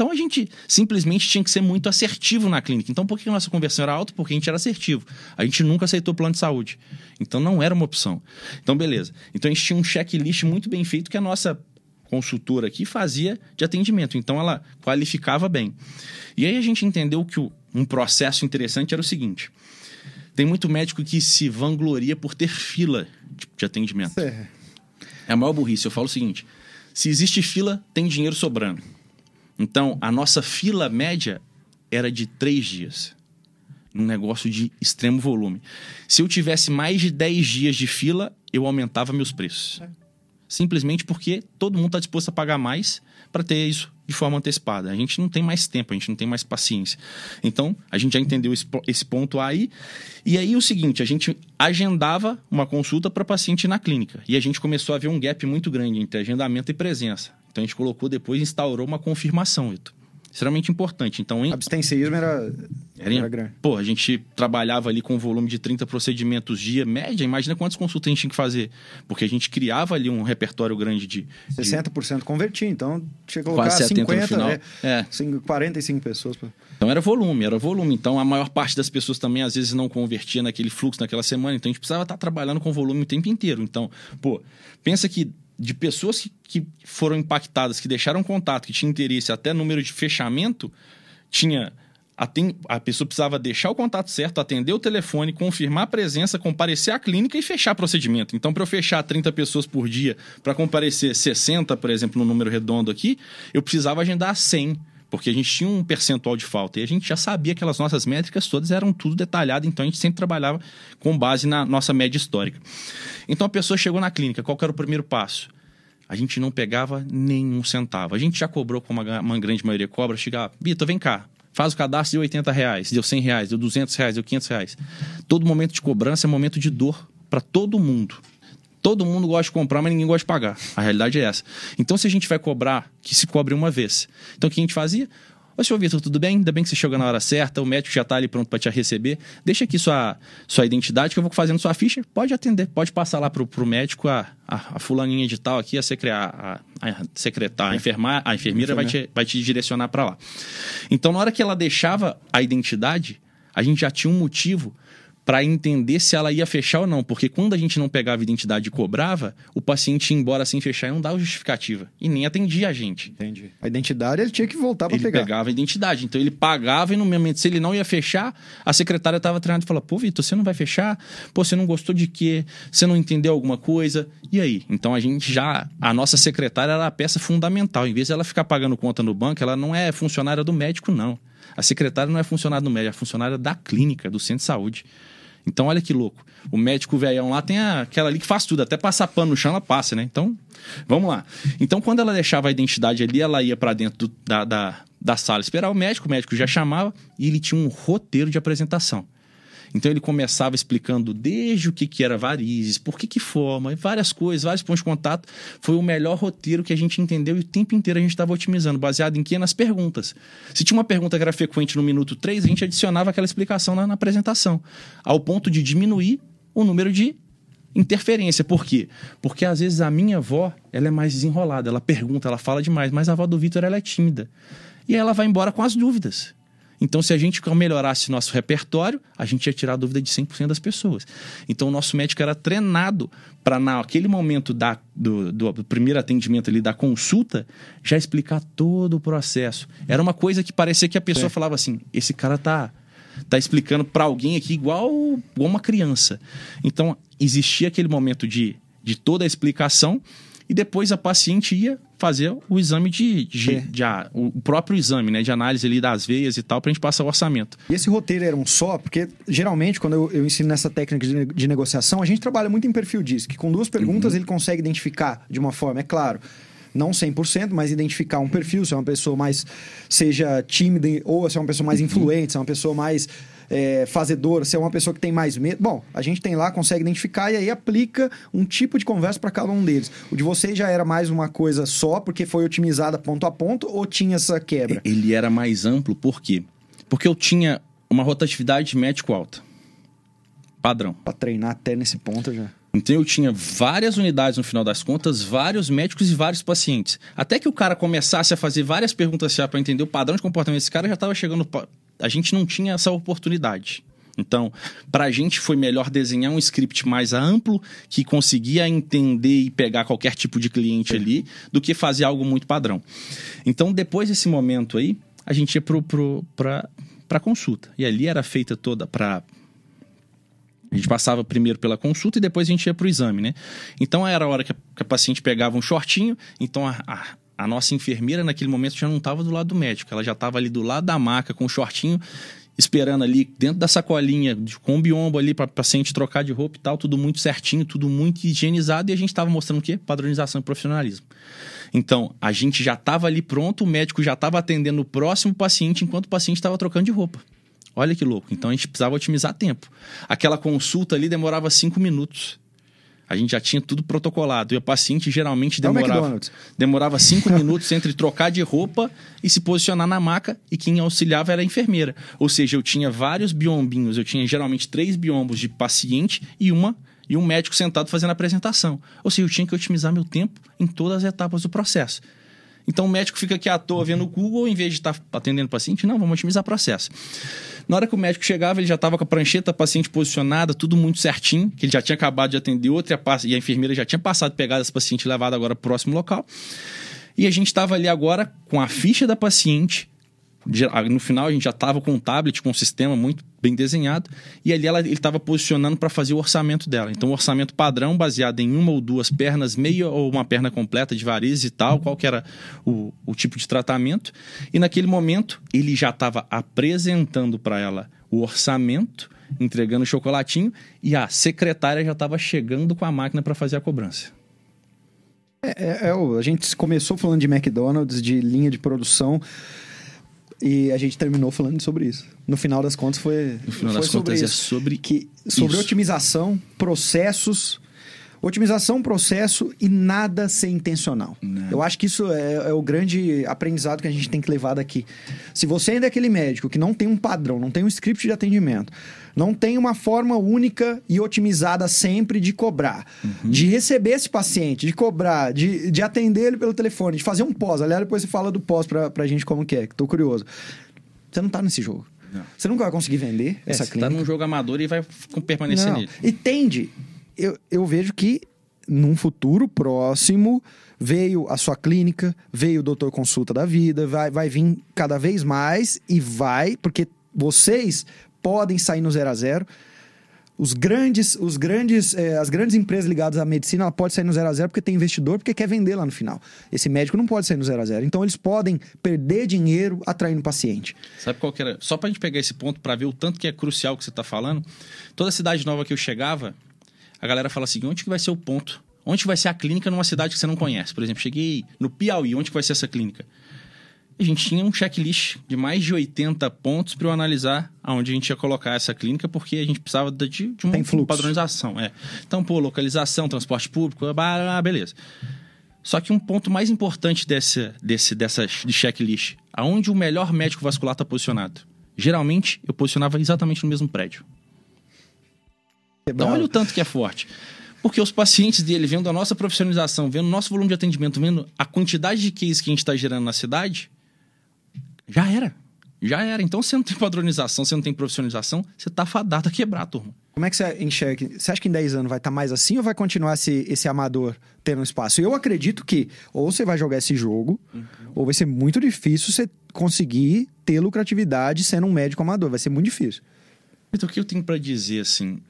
Então a gente simplesmente tinha que ser muito assertivo na clínica. Então por que a nossa conversão era alta? Porque a gente era assertivo. A gente nunca aceitou plano de saúde. Então não era uma opção. Então beleza. Então a gente tinha um checklist muito bem feito que a nossa consultora aqui fazia de atendimento. Então ela qualificava bem. E aí a gente entendeu que o- um processo interessante era o seguinte. Tem muito médico que se vangloria por ter fila de- de atendimento. É. É a maior burrice. Eu falo o seguinte: se existe fila, tem dinheiro sobrando. Então, a nossa fila média era de três dias. Num negócio de extremo volume. Se eu tivesse mais de 10 dias de fila, eu aumentava meus preços. Simplesmente porque todo mundo está disposto a pagar mais para ter isso de forma antecipada. A gente não tem mais tempo, a gente não tem mais paciência. Então, a gente já entendeu esse, esse ponto aí. E aí, o seguinte, a gente agendava uma consulta para paciente na clínica. E a gente começou a ver um gap muito grande entre agendamento e presença. Então, a gente colocou depois, instaurou uma confirmação, Vitor. Extremamente importante. Então, em, Abstencionismo era, era, era grande. Pô, a gente trabalhava ali com um volume de 30 procedimentos dia, média. Imagina quantas consultas a gente tinha que fazer. Porque a gente criava ali um repertório grande de. de 60% convertia, então tinha que colocar Quase 70 no 50, final. é, É. cinco- 45 pessoas. pra- Então era volume, era volume. Então a maior parte das pessoas também às vezes não convertia naquele fluxo naquela semana. Então a gente precisava estar trabalhando com volume o tempo inteiro. Então, pô, pensa que de pessoas que, que foram impactadas, que deixaram contato, que tinham interesse até número de fechamento, tinha. A pessoa precisava deixar o contato certo, atender o telefone, confirmar a presença, comparecer à clínica e fechar procedimento. Então, para eu fechar 30 pessoas por dia, para comparecer 60, por exemplo, no número redondo aqui, eu precisava agendar 100 porque a gente tinha um percentual de falta e a gente já sabia que aquelas nossas métricas todas eram tudo detalhado, então a gente sempre trabalhava com base na nossa média histórica. Então a pessoa chegou na clínica, qual era o primeiro passo? A gente não pegava nenhum centavo. A gente já cobrou, como uma grande maioria cobra, chegava, Vitor, vem cá, faz o cadastro, deu 80 reais, deu 100 reais, deu 200 reais, deu 500 reais. Todo momento de cobrança é momento de dor para todo mundo. Todo mundo gosta de comprar, mas ninguém gosta de pagar. A realidade é essa. Então, se a gente vai cobrar, que se cobre uma vez. Então, o que a gente fazia? Ô, senhor Vitor, tudo bem? Ainda bem que você chegou na hora certa, o médico já está ali pronto para te receber. Deixa aqui sua, sua identidade que eu vou fazendo sua ficha. Pode atender, pode passar lá pro, pro médico a, a, a fulaninha de tal aqui, a, secre, a, a, a secretária, a, enfermar, a enfermeira vai te, vai te direcionar para lá. Então, na hora que ela deixava a identidade, a gente já tinha um motivo para entender se ela ia fechar ou não. Porque quando a gente não pegava a identidade e cobrava, o paciente ia embora sem fechar e não dava justificativa. E nem atendia a gente. Entendi. A identidade ele tinha que voltar para Ele pegar. pegava a identidade. Então ele pagava e no momento, se ele não ia fechar, a secretária estava treinada e falava: Pô, Vitor, você não vai fechar? Pô, você não gostou de quê? Você não entendeu alguma coisa? E aí? Então a gente já. A nossa secretária era a peça fundamental. Em vez de ela ficar pagando conta no banco, ela não é funcionária do médico, não. A secretária não é funcionária do médico, é funcionária da clínica, do centro de saúde. Então, olha que louco. O médico velhão lá tem aquela ali que faz tudo, até passar pano no chão ela passa, né? Então, vamos lá. Então, quando ela deixava a identidade ali, ela ia para dentro do- da, da, da sala esperar o médico, o médico já chamava e ele tinha um roteiro de apresentação. Então ele começava explicando desde o que, que era varizes, por que, que forma, várias coisas, vários pontos de contato. Foi o melhor roteiro que a gente entendeu e o tempo inteiro a gente estava otimizando, baseado em quê? Nas perguntas. Se tinha uma pergunta que era frequente no minuto 3, a gente adicionava aquela explicação na, na apresentação, ao ponto de diminuir o número de interferência. Por quê? Porque às vezes a minha avó, ela é mais desenrolada, ela pergunta, ela fala demais, mas a avó do Vitor ela é tímida. e ela vai embora com as dúvidas. Então, se a gente melhorasse nosso repertório, a gente ia tirar a dúvida de 100% das pessoas. Então, o nosso médico era treinado para, naquele momento da, do, do, primeiro atendimento ali, da consulta, já explicar todo o processo. Era uma coisa que parecia que a pessoa é. falava assim: esse cara tá, tá explicando para alguém aqui igual, igual uma criança. Então, existia aquele momento de, de toda a explicação e depois a paciente ia fazer o exame de, de, de, de o próprio exame, né, de análise ali das veias e tal, para a gente passar o orçamento. E esse roteiro era um só, porque geralmente quando eu, eu ensino nessa técnica de, de, negociação, a gente trabalha muito em perfil DISC, que com duas perguntas uhum. ele consegue identificar de uma forma, é claro, não 100%, mas identificar um perfil, se é uma pessoa mais, seja tímida ou se é uma pessoa mais uhum. influente, se é uma pessoa mais é, fazedora, se é uma pessoa que tem mais medo. Bom, a gente tem lá, consegue identificar e aí aplica um tipo de conversa para cada um deles. O de vocês já era mais uma coisa só, porque foi otimizada ponto a ponto, ou tinha essa quebra? Ele era mais amplo, por quê? Porque eu tinha uma rotatividade médico alta. Padrão. Para treinar até nesse ponto já. Então eu tinha várias unidades no final das contas, vários médicos e vários pacientes. Até que o cara começasse a fazer várias perguntas para entender o padrão de comportamento desse cara, já estava chegando a gente não tinha essa oportunidade. Então, para a gente foi melhor desenhar um script mais amplo, que conseguia entender e pegar qualquer tipo de cliente ali, do que fazer algo muito padrão. Então, depois desse momento aí, a gente ia para consulta. E ali era feita toda para. A gente passava primeiro pela consulta e depois a gente ia para o exame, né? Então era a hora que a, que a paciente pegava um shortinho, então a, a a nossa enfermeira naquele momento já não estava do lado do médico, ela já estava ali do lado da maca com o shortinho esperando ali dentro da sacolinha com o biombo ali para paciente trocar de roupa e tal, tudo muito certinho, tudo muito higienizado e a gente estava mostrando o quê? Padronização e profissionalismo. Então, a gente já estava ali pronto, o médico já estava atendendo o próximo paciente enquanto o paciente estava trocando de roupa. Olha que louco. Então a gente precisava otimizar tempo. Aquela consulta ali demorava cinco minutos a gente já tinha tudo protocolado. E o paciente geralmente é demorava, demorava cinco minutos entre trocar de roupa e se posicionar na maca, e quem auxiliava era a enfermeira. Ou seja, eu tinha vários biombinhos, eu tinha geralmente três biombos de paciente e uma e um médico sentado fazendo a apresentação. Ou seja, eu tinha que otimizar meu tempo em todas as etapas do processo. Então o médico fica aqui à toa vendo o Google, em vez de estar tá atendendo o paciente, não, vamos otimizar o processo. Na hora que o médico chegava, ele já estava com a prancheta, paciente posicionada, tudo muito certinho, que ele já tinha acabado de atender outra e a enfermeira já tinha passado, pegado esse paciente e levado agora para o próximo local. E a gente estava ali agora com a ficha da paciente, no final a gente já estava com um tablet, com um sistema muito bem desenhado, e ali ela, ele estava posicionando para fazer o orçamento dela. Então, o orçamento padrão, baseado em uma ou duas pernas, meia ou uma perna completa de varizes e tal, qual que era o, o tipo de tratamento. E naquele momento, ele já estava apresentando para ela o orçamento, entregando o chocolatinho, e a secretária já estava chegando com a máquina para fazer a cobrança. É, é, é, a gente começou falando de McDonald's, de linha de produção. E a gente terminou falando sobre isso. No final das contas foi. No final foi das sobre contas isso. é sobre. Que, sobre isso. otimização, processos. Otimização, processo e nada ser intencional. Não. Eu acho que isso é, é, o grande aprendizado que a gente tem que levar daqui. Se você ainda é aquele médico que não tem um padrão, não tem um script de atendimento, não tem uma forma única e otimizada sempre de cobrar, uhum. de receber esse paciente, de cobrar, de, de atender ele pelo telefone, de fazer um pós. Aliás, depois você fala do pós pra, pra gente como que é, que tô curioso. Você não tá nesse jogo. Não. Você nunca vai conseguir vender é, essa você clínica. tá num jogo amador e vai permanecer não. nele. E tende. Eu, eu vejo que num futuro próximo veio a sua clínica, veio o doutor consulta da vida, vai, vai vir cada vez mais e vai, porque vocês podem sair no zero a zero. Os grandes, os grandes, eh, as grandes empresas ligadas à medicina, ela pode sair no zero a zero porque tem investidor, porque quer vender lá no final. Esse médico não pode sair no zero a zero. Então eles podem perder dinheiro atraindo paciente. Sabe qual que era? Só para a gente pegar esse ponto para ver o tanto que é crucial que você está falando. Toda cidade nova que eu chegava, a galera fala assim: onde que vai ser o ponto? Onde vai ser a clínica numa cidade que você não conhece? Por exemplo, cheguei no Piauí, onde que vai ser essa clínica? A gente tinha um checklist de mais de 80 pontos para eu analisar aonde a gente ia colocar essa clínica, porque a gente precisava de, de uma padronização. É. Então, pô, localização, transporte público, beleza. Só que um ponto mais importante desse, desse, dessa de checklist, aonde o melhor médico vascular está posicionado? Geralmente, eu posicionava exatamente no mesmo prédio. Então, olha o tanto que é forte. Porque os pacientes dele, vendo a nossa profissionalização, vendo o nosso volume de atendimento, vendo a quantidade de cases que a gente está gerando na cidade, já era. Já era. Então, você não tem padronização, você não tem profissionalização, você tá fadado a quebrar, turma. Como é que você enxerga? Você acha que em 10 anos vai estar mais assim ou vai continuar esse, esse amador tendo espaço? Eu acredito que ou você vai jogar esse jogo, uhum. ou vai ser muito difícil você conseguir ter lucratividade sendo um médico amador. Vai ser muito difícil. Então, o que eu tenho para dizer assim?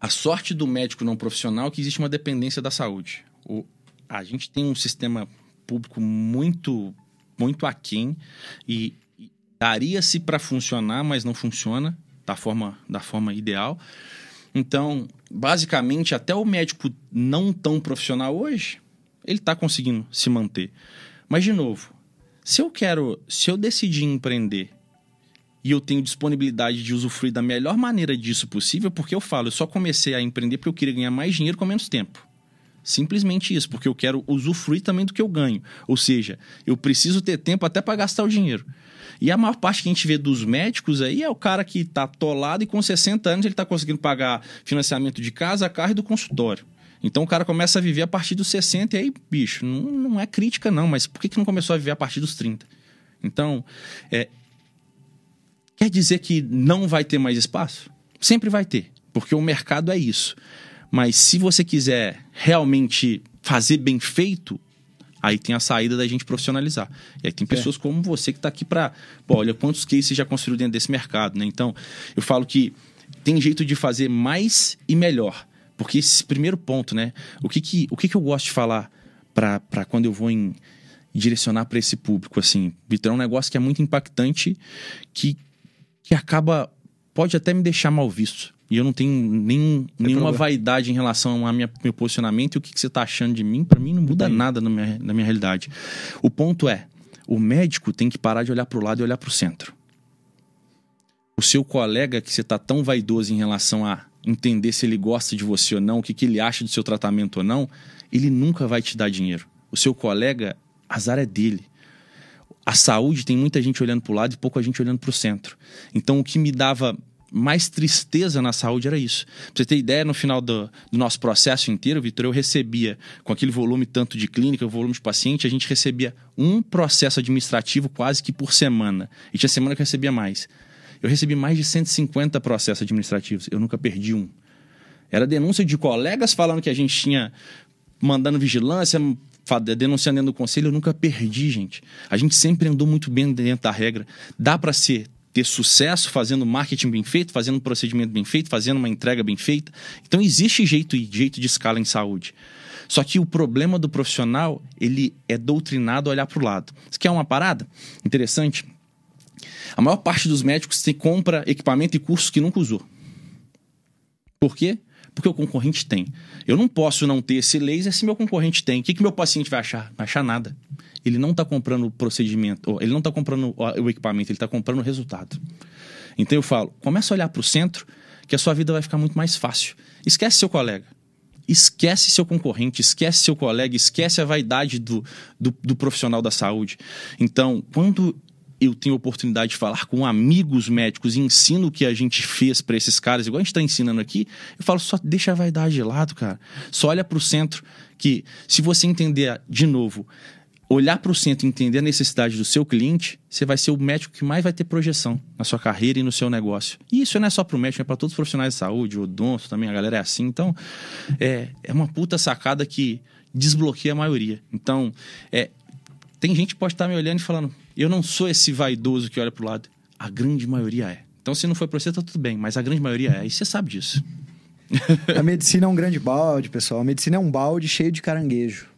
A sorte do médico não profissional é que existe uma dependência da saúde. O, a gente tem um sistema público muito, muito aquém e, e daria-se para funcionar, mas não funciona da forma, da forma ideal. Então, basicamente, até o médico não tão profissional hoje, ele está conseguindo se manter. Mas, de novo, se eu quero, se eu decidir empreender e eu tenho disponibilidade de usufruir da melhor maneira disso possível, porque eu falo, eu só comecei a empreender porque eu queria ganhar mais dinheiro com menos tempo. Simplesmente isso, porque eu quero usufruir também do que eu ganho. Ou seja, eu preciso ter tempo até para gastar o dinheiro. E a maior parte que a gente vê dos médicos aí é o cara que está atolado e com 60 anos ele está conseguindo pagar financiamento de casa, carro e do consultório. Então o cara começa a viver a partir dos 60 e aí, bicho, não, não é crítica não, mas por que, que não começou a viver a partir dos 30? Então, é, quer dizer que não vai ter mais espaço? Sempre vai ter, porque o mercado é isso. Mas se você quiser realmente fazer bem feito, aí tem a saída da gente profissionalizar. E aí tem é. pessoas é. como você que está aqui para, olha quantos cases já construiu dentro desse mercado, né? Então, eu falo que tem jeito de fazer mais e melhor. Porque esse primeiro ponto, né? O que que, o que, que eu gosto de falar para quando eu vou em direcionar para esse público, assim? Vitor, é um negócio que é muito impactante, que, que acaba... Pode até me deixar mal visto. E eu não tenho nenhum, nenhuma problema. vaidade em relação ao meu posicionamento e o que, que você está achando de mim. Para mim, não muda nada na minha, na minha realidade. O ponto é: o médico tem que parar de olhar para o lado e olhar para o centro. O seu colega que você está tão vaidoso em relação a entender se ele gosta de você ou não, o que, que ele acha do seu tratamento ou não, ele nunca vai te dar dinheiro. O seu colega, azar é dele. A saúde tem muita gente olhando para o lado e pouca gente olhando para o centro. Então, o que me dava mais tristeza na saúde era isso. Pra você ter ideia, no final do, do nosso processo inteiro, Vitor, eu recebia, com aquele volume tanto de clínica, volume de paciente, a gente recebia um processo administrativo quase que por semana. E tinha semana que eu recebia mais. Eu recebi mais de 150 processos administrativos. Eu nunca perdi um. Era denúncia de colegas falando que a gente tinha mandando vigilância, denunciando dentro do conselho. Eu nunca perdi, gente. A gente sempre andou muito bem dentro da regra. Dá para ser ter sucesso fazendo marketing bem feito, fazendo um procedimento bem feito, fazendo uma entrega bem feita. Então existe jeito e jeito de escala em saúde. Só que o problema do profissional, ele é doutrinado a olhar para o lado. Isso quer uma parada interessante? A maior parte dos médicos tem, compra equipamento e cursos que nunca usou. Por quê? Porque o concorrente tem. Eu não posso não ter esse laser se meu concorrente tem. O que, que meu paciente vai achar? Não vai achar nada ele não está comprando o procedimento, ele não está comprando o equipamento, ele está comprando o resultado. Então eu falo, começa a olhar para o centro, que a sua vida vai ficar muito mais fácil. Esquece seu colega. Esquece seu concorrente, esquece seu colega, esquece a vaidade do, do, do profissional da saúde. Então, quando eu tenho oportunidade de falar com amigos médicos e ensino o que a gente fez para esses caras, igual a gente está ensinando aqui, eu falo, só deixa a vaidade de lado, cara. Só olha para o centro, que se você entender de novo olhar para o centro e entender a necessidade do seu cliente, você vai ser o médico que mais vai ter projeção na sua carreira e no seu negócio. E isso não é só para o médico, é para todos os profissionais de saúde, o odonto também, a galera é assim. Então, é, é uma puta sacada que desbloqueia a maioria. Então, é, tem gente que pode estar tá me olhando e falando, eu não sou esse vaidoso que olha para o lado. A grande maioria é. Então, se não foi para você, tá tudo bem, mas a grande maioria é. E você sabe disso. a medicina é um grande balde, pessoal. A medicina é um balde cheio de caranguejo.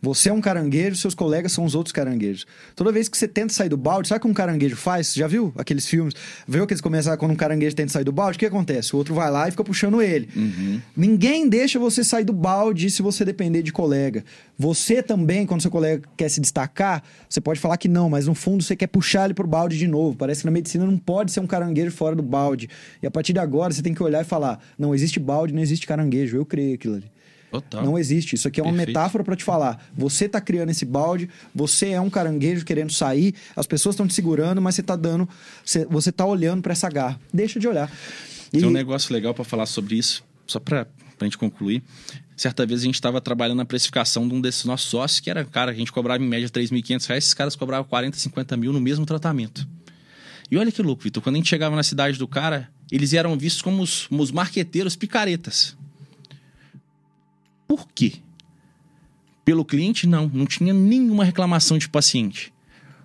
Você é um caranguejo, seus colegas são os outros caranguejos. Toda vez que você tenta sair do balde, sabe o que um caranguejo faz? Já viu aqueles filmes? Viu que eles começam quando um caranguejo tenta sair do balde? O que acontece? O outro vai lá e fica puxando ele. Uhum. Ninguém deixa você sair do balde se você depender de colega. Você também, quando seu colega quer se destacar, você pode falar que não, mas no fundo você quer puxar ele pro balde de novo. Parece que na medicina não pode ser um caranguejo fora do balde. E a partir de agora você tem que olhar e falar: não existe balde, não existe caranguejo. Eu creio aquilo ali. Total. Não existe. Isso aqui é uma Perfeito. metáfora para te falar. Você está criando esse balde, você é um caranguejo querendo sair, as pessoas estão te segurando, mas você está dando, você está olhando para essa garra. Deixa de olhar. E... Tem um negócio legal para falar sobre isso, só para para a gente concluir. Certa vez a gente estava trabalhando na precificação de um desses nossos sócios, que era, cara, a gente cobrava em média 3.500 reais, esses caras cobravam 40, 50 mil no mesmo tratamento. E olha que louco, Vitor, quando a gente chegava na cidade do cara, eles eram vistos como os, como os marqueteiros picaretas. Por quê? Pelo cliente, não. Não tinha nenhuma reclamação de paciente.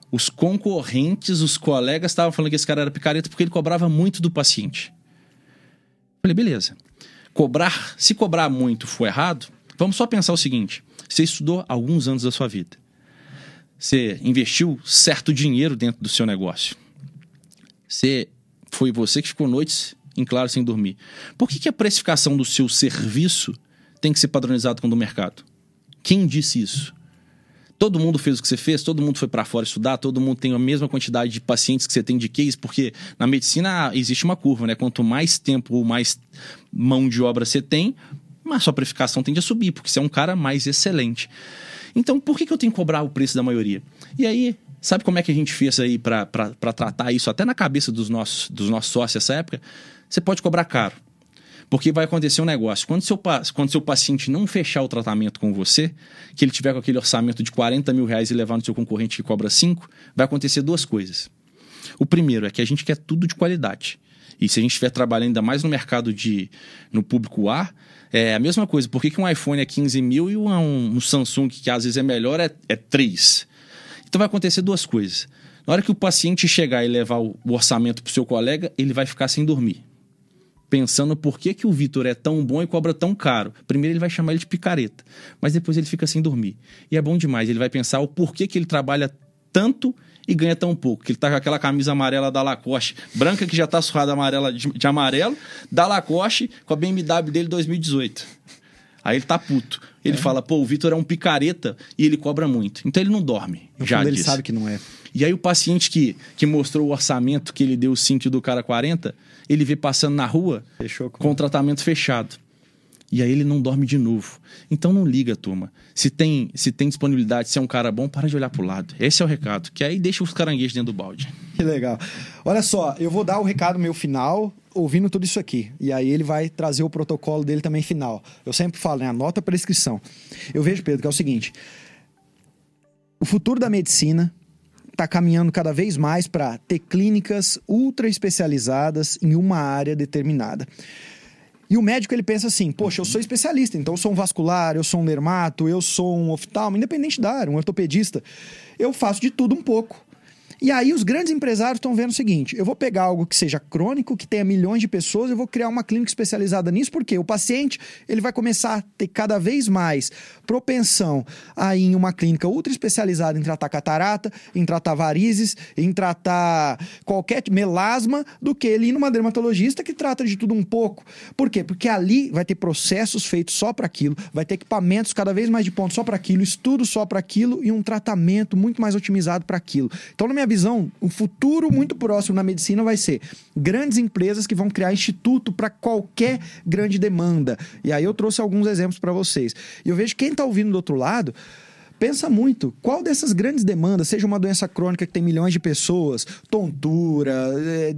Os concorrentes, os colegas estavam falando que esse cara era picareta porque ele cobrava muito do paciente. Falei, beleza. Cobrar, se cobrar muito for errado, vamos só pensar o seguinte: você estudou alguns anos da sua vida. Você investiu certo dinheiro dentro do seu negócio. Você foi você que ficou noites em claro sem dormir. Por que, que a precificação do seu serviço tem que ser padronizado com o do mercado? Quem disse isso? Todo mundo fez o que você fez, todo mundo foi para fora estudar, todo mundo tem a mesma quantidade de pacientes que você tem de case, porque na medicina existe uma curva, né? Quanto mais tempo ou mais mão de obra você tem, mais sua precificação tende a subir, porque você é um cara mais excelente. Então, por que, que eu tenho que cobrar o preço da maioria? E aí, Sabe como é que a gente fez aí para tratar isso até na cabeça dos nossos, dos nossos sócios nessa época? Você pode cobrar caro. Porque vai acontecer um negócio. Quando seu, quando seu paciente não fechar o tratamento com você, que ele tiver com aquele orçamento de 40 mil reais e levar no seu concorrente que cobra 5, vai acontecer duas coisas. O primeiro é que a gente quer tudo de qualidade. E se a gente estiver trabalhando ainda mais no mercado de no público A, é a mesma coisa. Por que, que um iPhone é 15 mil e um, um Samsung, que às vezes é melhor, é, é 3? Então vai acontecer duas coisas. Na hora que o paciente chegar e levar o orçamento para o seu colega, ele vai ficar sem dormir. Pensando por que, que o Vitor é tão bom e cobra tão caro. Primeiro ele vai chamar ele de picareta, mas depois ele fica sem dormir. E é bom demais, ele vai pensar o porquê que ele trabalha tanto e ganha tão pouco. Que ele tá com aquela camisa amarela da Lacoste, branca que já tá surrada amarela de, de amarelo, da Lacoste com a BMW dele 2018. Aí ele tá puto. Ele é. fala, pô, o Vitor é um picareta e ele cobra muito. Então ele não dorme. No já ele sabe que não é. E aí o paciente que, que mostrou o orçamento que ele deu 5 do cara 40, ele vê passando na rua Fechou com... com o tratamento fechado. E aí ele não dorme de novo. Então não liga, turma. Se tem, se tem disponibilidade, se é um cara bom, para de olhar pro lado. Esse é o recado. Que aí deixa os caranguejos dentro do balde. Que legal. Olha só, eu vou dar o recado meu final ouvindo tudo isso aqui. E aí ele vai trazer o protocolo dele também final. Eu sempre falo, né? Anota a prescrição. Eu vejo, Pedro, que é o seguinte: o futuro da medicina está caminhando cada vez mais para ter clínicas ultra especializadas em uma área determinada. E o médico ele pensa assim: poxa, eu sou especialista, então eu sou um vascular, eu sou um dermato, eu sou um oftalmo, independente da área, um ortopedista. Eu faço de tudo um pouco. E aí os grandes empresários estão vendo o seguinte: eu vou pegar algo que seja crônico, que tenha milhões de pessoas, eu vou criar uma clínica especializada nisso, porque o paciente ele vai começar a ter cada vez mais propensão a ir em uma clínica ultra especializada em tratar catarata, em tratar varizes, em tratar qualquer melasma, do que ele ir numa dermatologista que trata de tudo um pouco. Por quê? Porque ali vai ter processos feitos só para aquilo, vai ter equipamentos cada vez mais de ponto só para aquilo, estudo só para aquilo e um tratamento muito mais otimizado para aquilo. Então, na minha visão, o futuro muito próximo na medicina vai ser grandes empresas que vão criar instituto para qualquer grande demanda. E aí eu trouxe alguns exemplos para vocês. E eu vejo quem está ouvindo do outro lado pensa muito. Qual dessas grandes demandas, seja uma doença crônica que tem milhões de pessoas, tontura, é,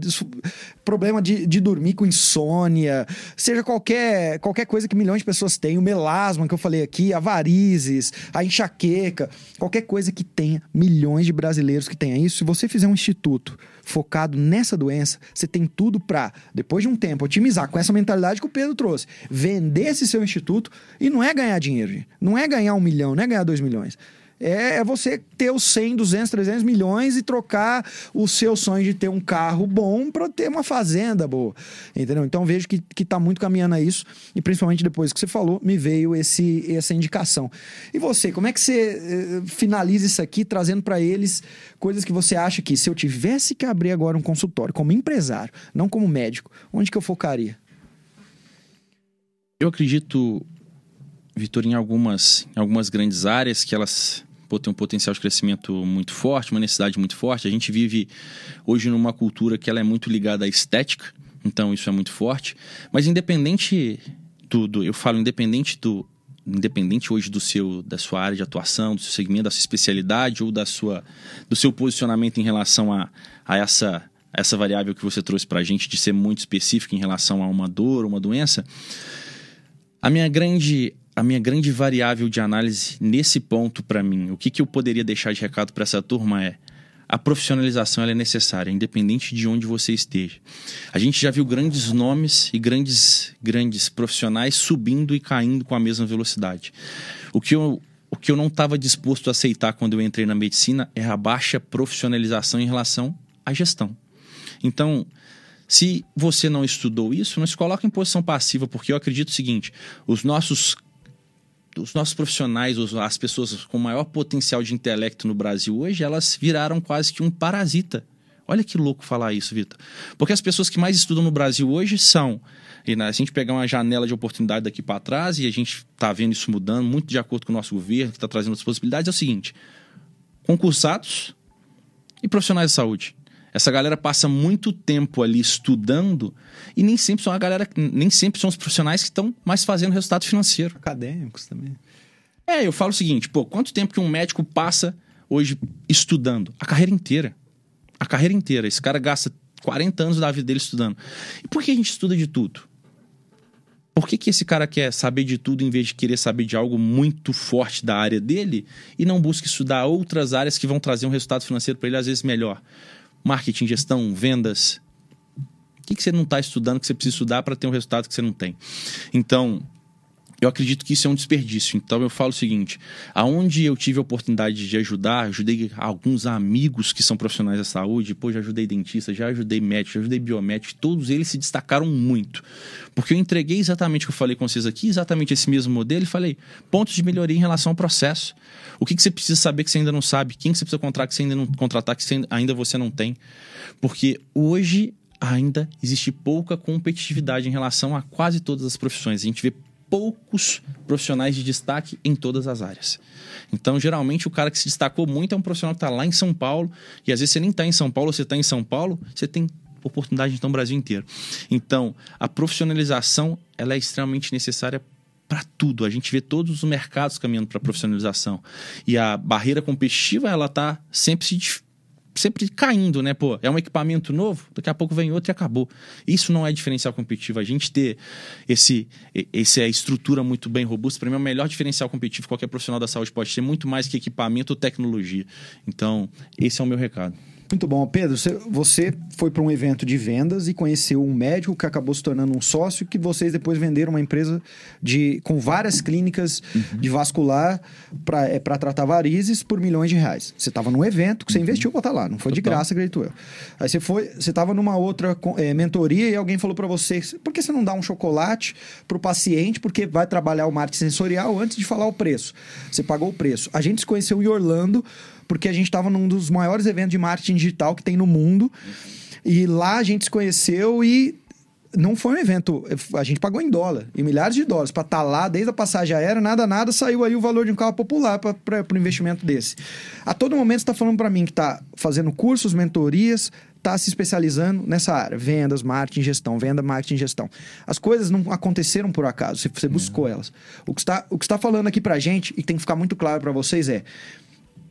problema de, de dormir com insônia, seja qualquer, qualquer coisa que milhões de pessoas têm, o melasma que eu falei aqui, a varizes, a enxaqueca, qualquer coisa que tenha milhões de brasileiros que tenha isso, se você fizer um instituto focado nessa doença, você tem tudo para, depois de um tempo, otimizar com essa mentalidade que o Pedro trouxe. Vender esse seu instituto e não é ganhar dinheiro, não é ganhar um milhão, não é ganhar dois milhões. É, é, você ter os 100, 200, 300 milhões e trocar o seu sonho de ter um carro bom para ter uma fazenda boa. Entendeu? Então vejo que, que tá muito caminhando a isso. E principalmente depois que você falou, me veio esse, essa indicação. E você, como é que você eh, finaliza isso aqui, trazendo para eles coisas que você acha que se eu tivesse que abrir agora um consultório como empresário, não como médico, onde que eu focaria? Eu acredito Vitor, em algumas, em algumas grandes áreas que elas pô, têm um potencial de crescimento muito forte, uma necessidade muito forte. A gente vive hoje numa cultura que ela é muito ligada à estética, então isso é muito forte. Mas independente do, do eu falo independente do independente hoje do seu da sua área de atuação, do seu segmento, da sua especialidade ou da sua do seu posicionamento em relação a, a essa essa variável que você trouxe para a gente de ser muito específico em relação a uma dor, uma doença, A minha grande a minha grande variável de análise nesse ponto para mim, o que, que eu poderia deixar de recado para essa turma é a profissionalização é necessária, independente de onde você esteja. A gente já viu grandes nomes e grandes, grandes profissionais subindo e caindo com a mesma velocidade. O que eu, o que eu não estava disposto a aceitar quando eu entrei na medicina é a baixa profissionalização em relação à gestão. Então, se você não estudou isso, não se coloque em posição passiva, porque eu acredito o seguinte: os nossos os nossos profissionais, as pessoas com maior potencial de intelecto no Brasil hoje, elas viraram quase que um parasita. Olha que louco falar isso, Vitor. Porque as pessoas que mais estudam no Brasil hoje são. E né, se a gente pegar uma janela de oportunidade daqui para trás, e a gente está vendo isso mudando, muito de acordo com o nosso governo, que está trazendo as possibilidades, é o seguinte: concursados e profissionais de saúde. Essa galera passa muito tempo ali estudando e nem sempre são a galera, nem sempre são os profissionais que estão mais fazendo resultado financeiro. Acadêmicos também. É, eu falo o seguinte, pô, quanto tempo que um médico passa hoje estudando? A carreira inteira. A carreira inteira. Esse cara gasta 40 anos da vida dele estudando. E por que a gente estuda de tudo? Por que, que esse cara quer saber de tudo em vez de querer saber de algo muito forte da área dele e não busca estudar outras áreas que vão trazer um resultado financeiro para ele às vezes melhor? Marketing, gestão, vendas. O que, que você não está estudando que você precisa estudar para ter um resultado que você não tem? Então, eu acredito que isso é um desperdício. Então eu falo o seguinte: aonde eu tive a oportunidade de ajudar, ajudei alguns amigos que são profissionais da saúde, pô, já ajudei dentista, já ajudei médico, já ajudei biomédico, todos eles se destacaram muito. Porque eu entreguei exatamente o que eu falei com vocês aqui, exatamente esse mesmo modelo, e falei pontos de melhoria em relação ao processo. O que, que você precisa saber que você ainda não sabe? Quem que você precisa contratar que você ainda não contratar que você ainda você não tem? Porque hoje ainda existe pouca competitividade em relação a quase todas as profissões. A gente vê poucos profissionais de destaque em todas as áreas. Então, geralmente, o cara que se destacou muito é um profissional que está lá em São Paulo, e às vezes você nem está em São Paulo, você está em São Paulo, você tem oportunidade então no Brasil inteiro. Então, a profissionalização ela é extremamente necessária para tudo. A gente vê todos os mercados caminhando para profissionalização. E a barreira competitiva, ela está sempre se sempre caindo, né? Pô, é um equipamento novo, daqui a pouco vem outro e acabou. Isso não é diferencial competitivo. A gente ter esse, esse a estrutura muito bem robusta, para mim é o melhor diferencial competitivo que qualquer profissional da saúde pode ter, muito mais que equipamento ou tecnologia. Então, esse é o meu recado. Muito bom. Pedro, você foi para um evento de vendas e conheceu um médico que acabou se tornando um sócio, que vocês depois venderam uma empresa de, com várias clínicas uhum. de vascular para é, tratar varizes por milhões de reais. Você estava num evento que você uhum. investiu para estar lá, não foi Total. de graça, acredito eu. Aí você foi, você estava numa outra é, mentoria e alguém falou para você, por que você não dá um chocolate para o paciente, porque vai trabalhar o marketing sensorial antes de falar o preço. Você pagou o preço. A gente se conheceu em Orlando, porque a gente estava num dos maiores eventos de marketing digital que tem no mundo. E lá a gente se conheceu e não foi um evento. A gente pagou em dólar, em milhares de dólares, para estar tá lá, desde a passagem aérea, nada, nada, saiu aí o valor de um carro popular para um investimento desse. A todo momento você está falando para mim que está fazendo cursos, mentorias, está se especializando nessa área: vendas, marketing, gestão, venda, marketing, gestão. As coisas não aconteceram por acaso, você buscou elas. O que está, o que está falando aqui para gente, e tem que ficar muito claro para vocês, é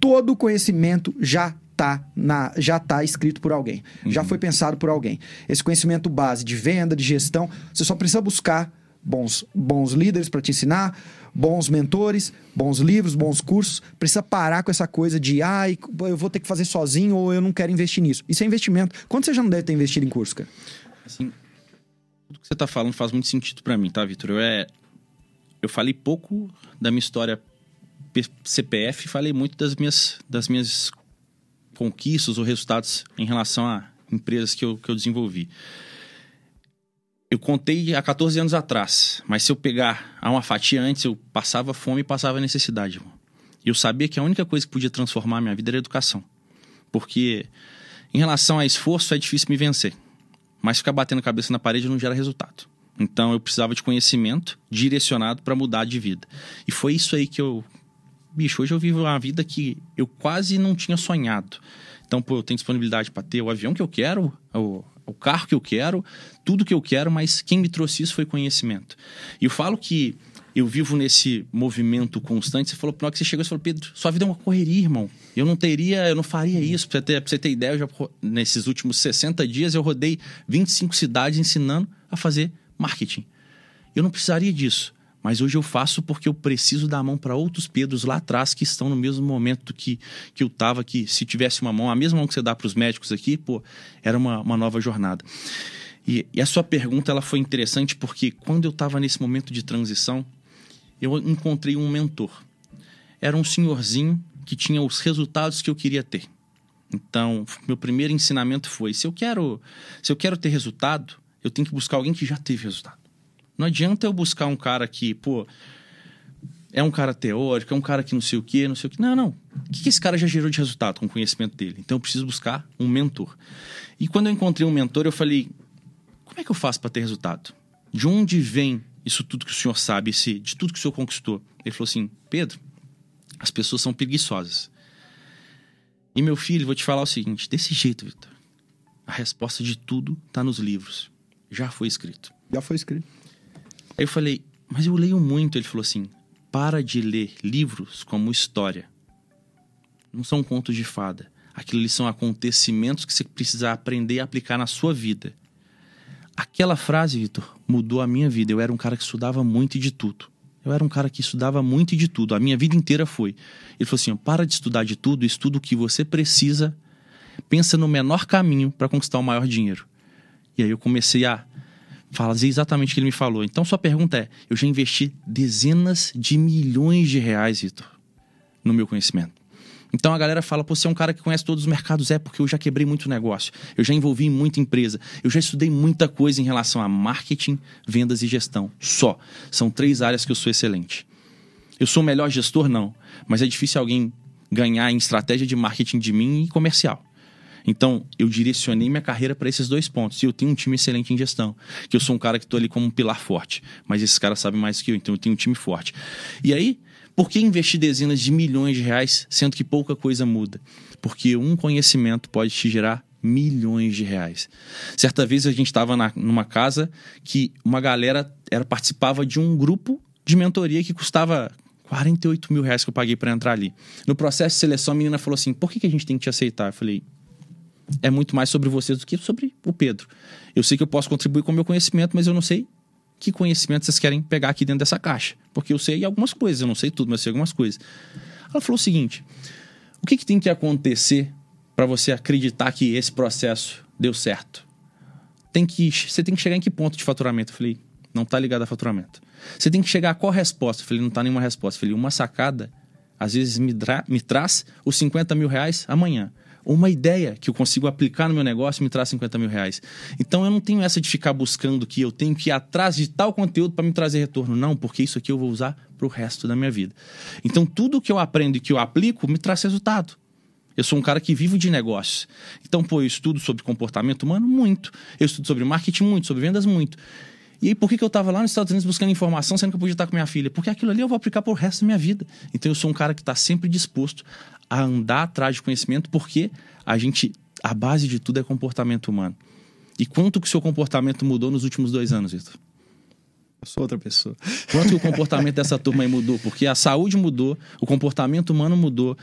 todo o conhecimento já tá na já tá escrito por alguém, uhum. já foi pensado por alguém. Esse conhecimento base de venda, de gestão, você só precisa buscar bons bons líderes para te ensinar, bons mentores, bons livros, bons cursos. Precisa parar com essa coisa de ah, eu vou ter que fazer sozinho ou eu não quero investir nisso. Isso é investimento. Quando você já não deve ter investido em curso, cara? Assim, tudo que você tá falando faz muito sentido para mim, tá, Vitor? Eu é eu falei pouco da minha história CPF, falei muito das minhas, das minhas conquistas ou resultados em relação a empresas que eu, que eu desenvolvi. Eu contei há 14 anos atrás, mas se eu pegar a uma fatia antes, eu passava fome e passava necessidade. E eu sabia que a única coisa que podia transformar a minha vida era a educação. Porque em relação a esforço é difícil me vencer, mas ficar batendo a cabeça na parede não gera resultado. Então eu precisava de conhecimento direcionado para mudar de vida. E foi isso aí que eu, bicho, hoje eu vivo uma vida que eu quase não tinha sonhado. Então, pô, eu tenho disponibilidade para ter o avião que eu quero, o, o carro que eu quero, tudo que eu quero, mas quem me trouxe isso foi conhecimento. E eu falo que eu vivo nesse movimento constante. Você falou, na hora que você chegou, você falou, Pedro, sua vida é uma correria, irmão. Eu não teria, eu não faria isso. Pra você ter, pra você ter ideia, já, nesses últimos 60 dias eu rodei 25 cidades ensinando a fazer marketing. Eu não precisaria disso Mas hoje eu faço porque eu preciso dar a mão para outros Pedros lá atrás que estão no mesmo momento que, que eu estava, que se tivesse uma mão, a mesma mão que você dá para os médicos aqui, pô, era uma, uma nova jornada. E, e a sua pergunta ela foi interessante porque quando eu estava nesse momento de transição, eu encontrei um mentor. Era um senhorzinho que tinha os resultados que eu queria ter. Então, meu primeiro ensinamento foi: se eu quero, se eu quero ter resultado, eu tenho que buscar alguém que já teve resultado. Não adianta eu buscar um cara que, pô, é um cara teórico, é um cara que não sei o quê, não sei o quê. Não, não. O que esse cara já gerou de resultado com o conhecimento dele? Então eu preciso buscar um mentor. E quando eu encontrei um mentor, eu falei: como é que eu faço para ter resultado? De onde vem isso tudo que o senhor sabe, esse, de tudo que o senhor conquistou? Ele falou assim: Pedro, as pessoas são preguiçosas. E meu filho, vou te falar o seguinte: desse jeito, Vitor, a resposta de tudo está nos livros. Já foi escrito. Já foi escrito. Aí eu falei, mas eu leio muito. Ele falou assim: para de ler livros como história. Não são contos de fada. Aquilo ali são acontecimentos que você precisa aprender a aplicar na sua vida. Aquela frase, Vitor, mudou a minha vida. Eu era um cara que estudava muito e de tudo. Eu era um cara que estudava muito e de tudo. A minha vida inteira foi. Ele falou assim: para de estudar de tudo, estuda o que você precisa, pensa no menor caminho para conquistar o maior dinheiro. E aí eu comecei a fazer exatamente o que ele me falou. Então, sua pergunta é: eu já investi dezenas de milhões de reais, Vitor, no meu conhecimento. Então a galera fala, pô, você é um cara que conhece todos os mercados. É, porque eu já quebrei muito negócio. Eu já envolvi muita empresa. Eu já estudei muita coisa em relação a marketing, vendas e gestão. Só. São três áreas que eu sou excelente. Eu sou o melhor gestor? Não. Mas é difícil alguém ganhar em estratégia de marketing de mim e comercial. Então, eu direcionei minha carreira para esses dois pontos. E eu tenho um time excelente em gestão. Que eu sou um cara que estou ali como um pilar forte. Mas esses caras sabem mais que eu, então eu tenho um time forte. E aí, por que investir dezenas de milhões de reais, sendo que pouca coisa muda? Porque um conhecimento pode te gerar milhões de reais. Certa vez a gente estava numa casa que uma galera era, participava de um grupo de mentoria que custava 48 mil reais que eu paguei para entrar ali. No processo de seleção, a menina falou assim: por que, que a gente tem que te aceitar? Eu falei: é muito mais sobre vocês do que sobre o Pedro. Eu sei que eu posso contribuir com o meu conhecimento, mas eu não sei que conhecimento vocês querem pegar aqui dentro dessa caixa. Porque eu sei algumas coisas, eu não sei tudo, mas sei algumas coisas. Ela falou o seguinte: o que, que tem que acontecer para você acreditar que esse processo deu certo? Tem que, você tem que chegar em que ponto de faturamento? Eu falei, não está ligado a faturamento. Você tem que chegar a qual resposta? Eu falei, não está nenhuma resposta. Eu falei, uma sacada, às vezes me, me traz os 50 mil reais amanhã uma ideia que eu consigo aplicar no meu negócio me traz 50 mil reais. Então eu não tenho essa de ficar buscando que eu tenho que ir atrás de tal conteúdo para me trazer retorno. Não, porque isso aqui eu vou usar para o resto da minha vida. Então tudo que eu aprendo e que eu aplico me traz resultado. Eu sou um cara que vivo de negócios. Então, pô, eu estudo sobre comportamento humano muito. Eu estudo sobre marketing muito, sobre vendas muito. E aí, por que, que eu estava lá nos Estados Unidos buscando informação, sendo que eu podia estar com minha filha? Porque aquilo ali eu vou aplicar para o resto da minha vida. Então, eu sou um cara que está sempre disposto a andar atrás de conhecimento, porque a gente, a base de tudo é comportamento humano. E quanto que o seu comportamento mudou nos últimos dois anos, Vitor? Eu sou outra pessoa. Quanto que o comportamento dessa turma aí mudou? Porque a saúde mudou, o comportamento humano mudou,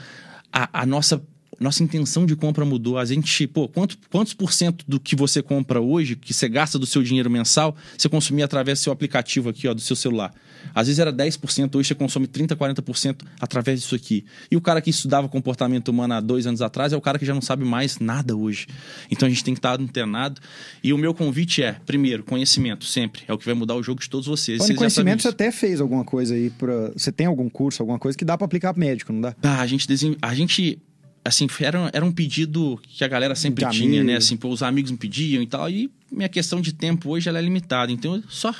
a, a nossa nossa intenção de compra mudou. A gente, pô, quanto, quantos por cento do que você compra hoje, que você gasta do seu dinheiro mensal, você consumia através do seu aplicativo aqui, ó, do seu celular? Às vezes era 10%, hoje você consome 30%, 40% através disso aqui. E o cara que estudava comportamento humano há dois anos atrás é o cara que já não sabe mais nada hoje. Então a gente tem que estar antenado. E o meu convite é, primeiro, conhecimento, sempre. É o que vai mudar o jogo de todos vocês. Falando conhecimento, você até fez alguma coisa aí para. Você tem algum curso, alguma coisa que dá para aplicar médico, não dá? Ah, a gente, desem... a gente assim, era, era um pedido que a galera sempre de tinha, amigo. né? Assim, pô, os amigos me pediam e tal. E minha questão de tempo hoje ela é limitada. Então, eu só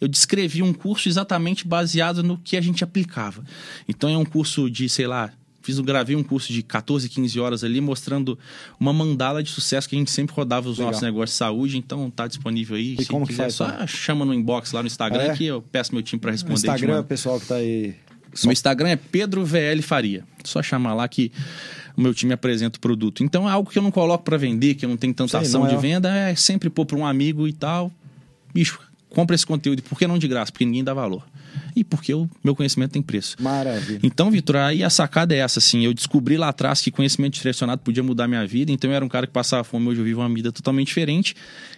eu descrevi um curso exatamente baseado no que a gente aplicava. Então, é um curso de, sei lá, fiz um, gravei um curso de 14, 15 horas ali, mostrando uma mandala de sucesso que a gente sempre rodava os Legal. nossos negócios de saúde. Então, tá disponível aí. E como quiser, que faz, só chama no inbox lá no Instagram é? que eu peço meu time para responder. No Instagram, pessoal que tá aí... Só... Meu Instagram é Pedro VL Faria. Só chamar lá que o meu time apresenta o produto. Então é algo que eu não coloco para vender, que eu não tenho tanta Sei, ação de é... venda, é sempre pôr para um amigo e tal. Bicho, compra esse conteúdo. Por que não de graça? Porque ninguém dá valor. E porque o meu conhecimento tem preço. Maravilha. Então, Vitor, aí a sacada é essa, assim. Eu descobri lá atrás que conhecimento direcionado podia mudar minha vida. Então, eu era um cara que passava fome, hoje eu vivo uma vida totalmente diferente.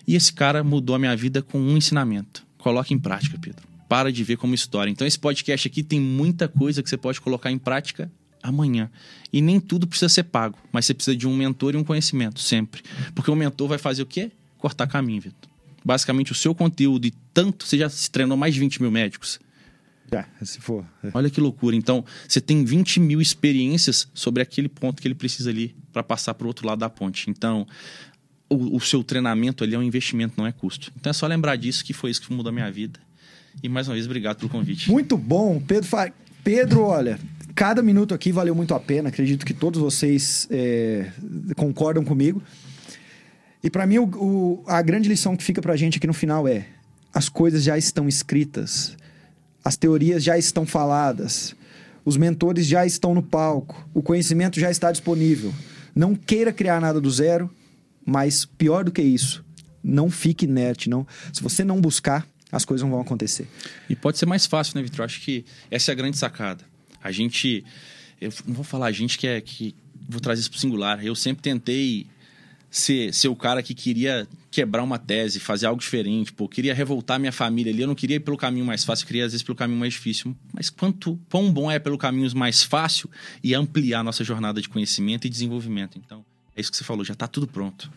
E esse cara mudou a minha vida com um ensinamento. Coloque em prática, Pedro para de ver como história. Então, esse podcast aqui tem muita coisa que você pode colocar em prática amanhã. E nem tudo precisa ser pago, mas você precisa de um mentor e um conhecimento, sempre. Porque o mentor vai fazer o quê? Cortar caminho, Vitor. Basicamente, o seu conteúdo e tanto, você já se treinou mais de 20 mil médicos. Já, se for. é. Olha que loucura. Então, você tem 20 mil experiências sobre aquele ponto que ele precisa ali para passar para o outro lado da ponte. Então, o, o seu treinamento ali é um investimento, não é custo. Então, é só lembrar disso, que foi isso que mudou a minha vida. E mais uma vez, obrigado pelo convite. Muito bom, Pedro. Fa- Pedro, olha, cada minuto aqui valeu muito a pena. Acredito que todos vocês é, concordam comigo. E para mim, o- o- a grande lição que fica pra gente aqui no final é: as coisas já estão escritas, as teorias já estão faladas, os mentores já estão no palco, o conhecimento já está disponível. Não queira criar nada do zero, mas pior do que isso, não fique inerte. Não, se você não buscar, as coisas não vão acontecer. E pode ser mais fácil, né, Vitor? Acho que essa é a grande sacada. A gente. Eu não vou falar a gente que é. que Vou trazer isso pro singular. Eu sempre tentei ser, ser o cara que queria quebrar uma tese, fazer algo diferente. Pô, queria revoltar minha família ali. Eu não queria ir pelo caminho mais fácil, eu queria, às vezes, pelo caminho mais difícil. Mas quanto quão bom é pelo caminho mais fácil e ampliar nossa jornada de conhecimento e desenvolvimento. Então, é isso que você falou, já tá tudo pronto.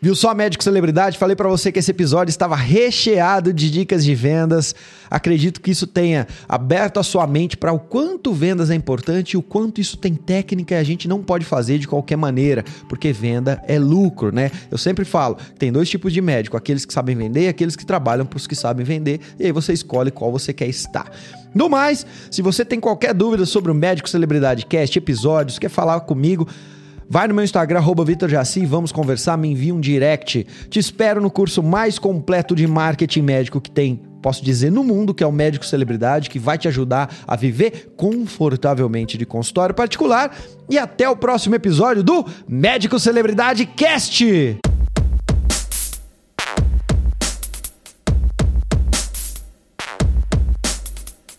Viu só, médico celebridade? Falei pra você que esse episódio estava recheado de dicas de vendas. Acredito que isso tenha aberto a sua mente para o quanto vendas é importante e o quanto isso tem técnica e a gente não pode fazer de qualquer maneira, porque venda é lucro, né? Eu sempre falo, tem dois tipos de médico, aqueles que sabem vender e aqueles que trabalham para os que sabem vender, e aí você escolhe qual você quer estar. No mais, se você tem qualquer dúvida sobre o Médico Celebridade Cast, episódios, quer falar comigo, Vai no meu Instagram, arroba Vitor Jaci, vamos conversar, me envia um direct. Te espero no curso mais completo de marketing médico que tem, posso dizer, no mundo, que é o Médico Celebridade, que vai te ajudar a viver confortavelmente de consultório particular. E até o próximo episódio do Médico Celebridade Cast!